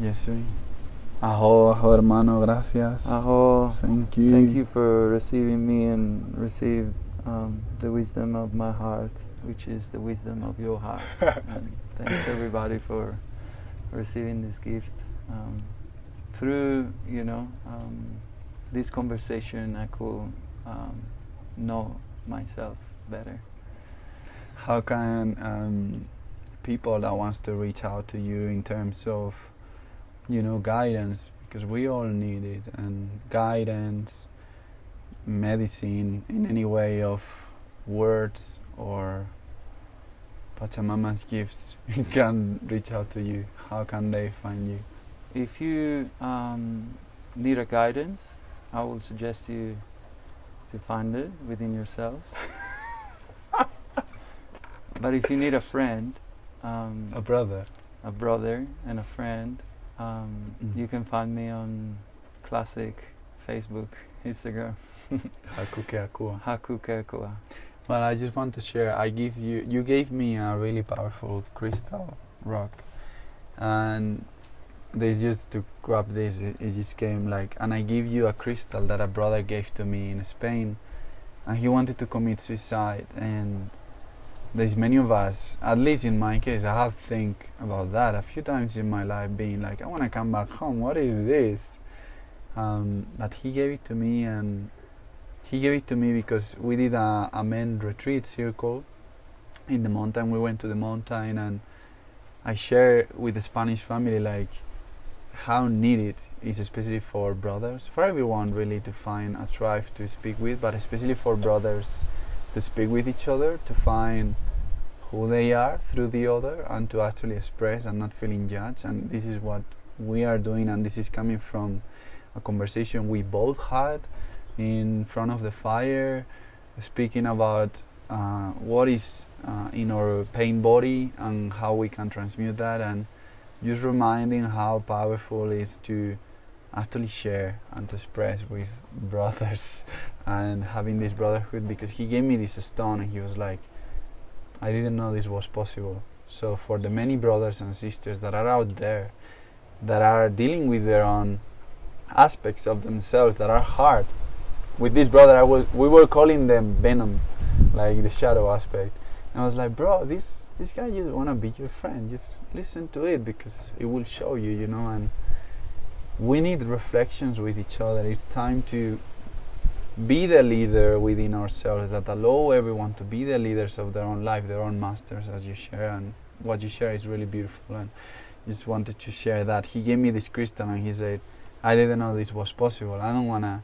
Yes, soy. Ajo, ajo, hermano, gracias. Aho. Thank you. Thank you for receiving me and receive um, the wisdom of my heart, which is the wisdom of your heart. and thanks everybody for receiving this gift. Um, through you know um, this conversation, I could um, know myself better. How can um, people that wants to reach out to you in terms of, you know, guidance because we all need it and guidance, medicine in any way of words or Pachamama's gifts can reach out to you. How can they find you? If you um, need a guidance, I will suggest you to find it within yourself. but if you need a friend, um, A brother. a brother and a friend, um, Mm. you can find me on classic Facebook, Instagram, Haku Ke Akua. Haku Kekua. Well, I just want to share. I give you. You gave me a really powerful crystal rock, and this just to grab this. It, it just came like, and I give you a crystal that a brother gave to me in Spain, and he wanted to commit suicide. And there's many of us, at least in my case, I have think about that a few times in my life, being like, I want to come back home. What is this? Um, but he gave it to me, and he gave it to me because we did a, a men retreat circle in the mountain. We went to the mountain and I share with the Spanish family like how needed is especially for brothers, for everyone really to find a tribe to speak with, but especially for brothers to speak with each other, to find who they are through the other and to actually express and not feeling judged. And this is what we are doing and this is coming from a conversation we both had in front of the fire, speaking about uh, what is uh, in our pain body and how we can transmute that, and just reminding how powerful it is to actually share and to express with brothers and having this brotherhood because he gave me this stone and he was like, I didn't know this was possible. So, for the many brothers and sisters that are out there that are dealing with their own aspects of themselves that are hard, with this brother, I was we were calling them Venom, like the shadow aspect. And I was like, bro, this this guy just wanna be your friend. Just listen to it because it will show you, you know. And we need reflections with each other. It's time to be the leader within ourselves. That allow everyone to be the leaders of their own life, their own masters, as you share. And what you share is really beautiful. And just wanted to share that. He gave me this crystal, and he said, I didn't know this was possible. I don't wanna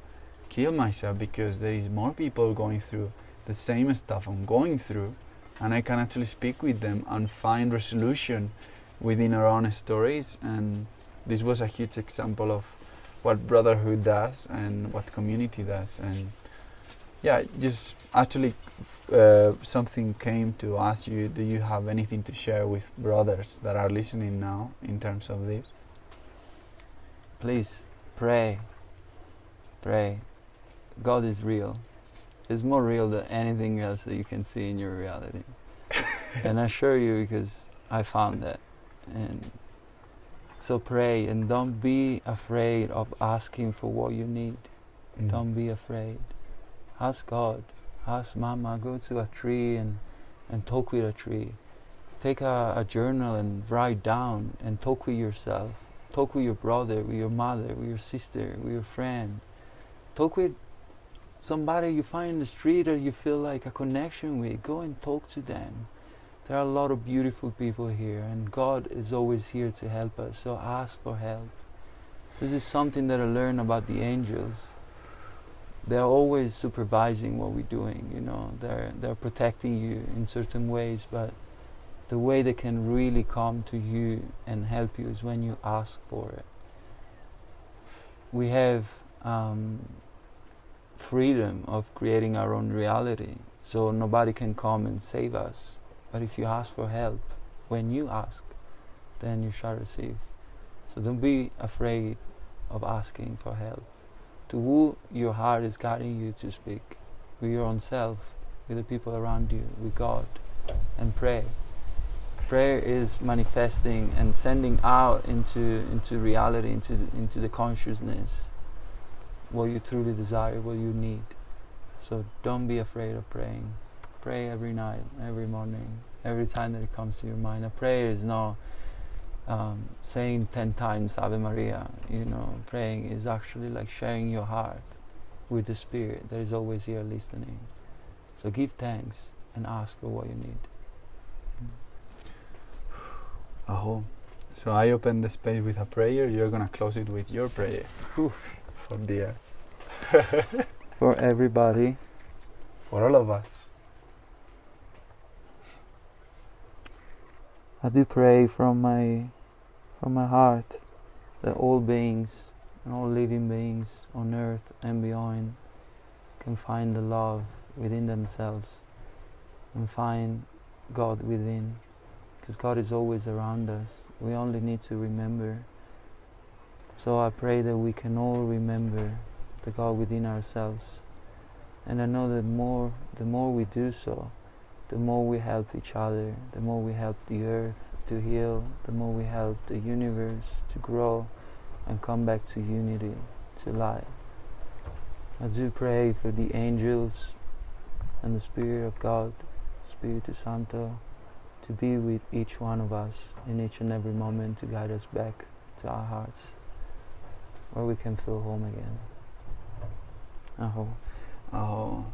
kill myself because there is more people going through the same stuff I'm going through and I can actually speak with them and find resolution within our own stories and this was a huge example of what brotherhood does and what community does and yeah just actually uh, something came to ask you do you have anything to share with brothers that are listening now in terms of this Please pray. Pray. God is real. It's more real than anything else that you can see in your reality. and I assure you because I found that. And so pray and don't be afraid of asking for what you need. Mm. Don't be afraid. Ask God. Ask Mama. Go to a tree and, and talk with a tree. Take a, a journal and write down and talk with yourself. Talk with your brother, with your mother, with your sister, with your friend. Talk with somebody you find in the street or you feel like a connection with. Go and talk to them. There are a lot of beautiful people here, and God is always here to help us. So ask for help. This is something that I learned about the angels. They're always supervising what we're doing, you know. They're they're protecting you in certain ways, but the way they can really come to you and help you is when you ask for it. we have um, freedom of creating our own reality. So nobody can come and save us. But if you ask for help, when you ask, then you shall receive. So don't be afraid of asking for help. To who your heart is guiding you to speak, with your own self, with the people around you, with God, and pray. Prayer is manifesting and sending out into into reality, into the, into the consciousness, what you truly desire, what you need. So don't be afraid of praying. Pray every night, every morning, every time that it comes to your mind. A prayer is not um, saying ten times Ave Maria. You know, praying is actually like sharing your heart with the Spirit that is always here listening. So give thanks and ask for what you need. Aho. So I open the space with a prayer. You're gonna close it with your prayer Whew. for the For everybody. for all of us. I do pray from my from my heart that all beings and all living beings on earth and beyond can find the love within themselves and find God within because God is always around us. We only need to remember. So I pray that we can all remember the God within ourselves. And I know that more the more we do so the more we help each other, the more we help the earth to heal, the more we help the universe to grow and come back to unity, to light. I do pray for the angels and the Spirit of God, Spiritu Santo, to be with each one of us in each and every moment to guide us back to our hearts, where we can feel home again. Aho. Oh.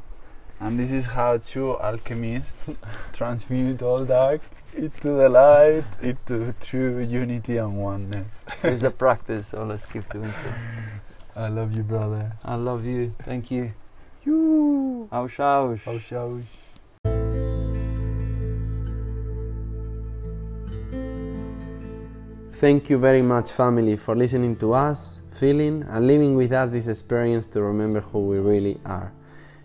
And this is how true alchemists transmute all dark into the light, into true unity and oneness. It's a practice, so let's keep doing so. I love you, brother. I love you. Thank you. You. Ausch, ausch. Ausch, ausch. Thank you very much, family, for listening to us, feeling, and living with us this experience to remember who we really are.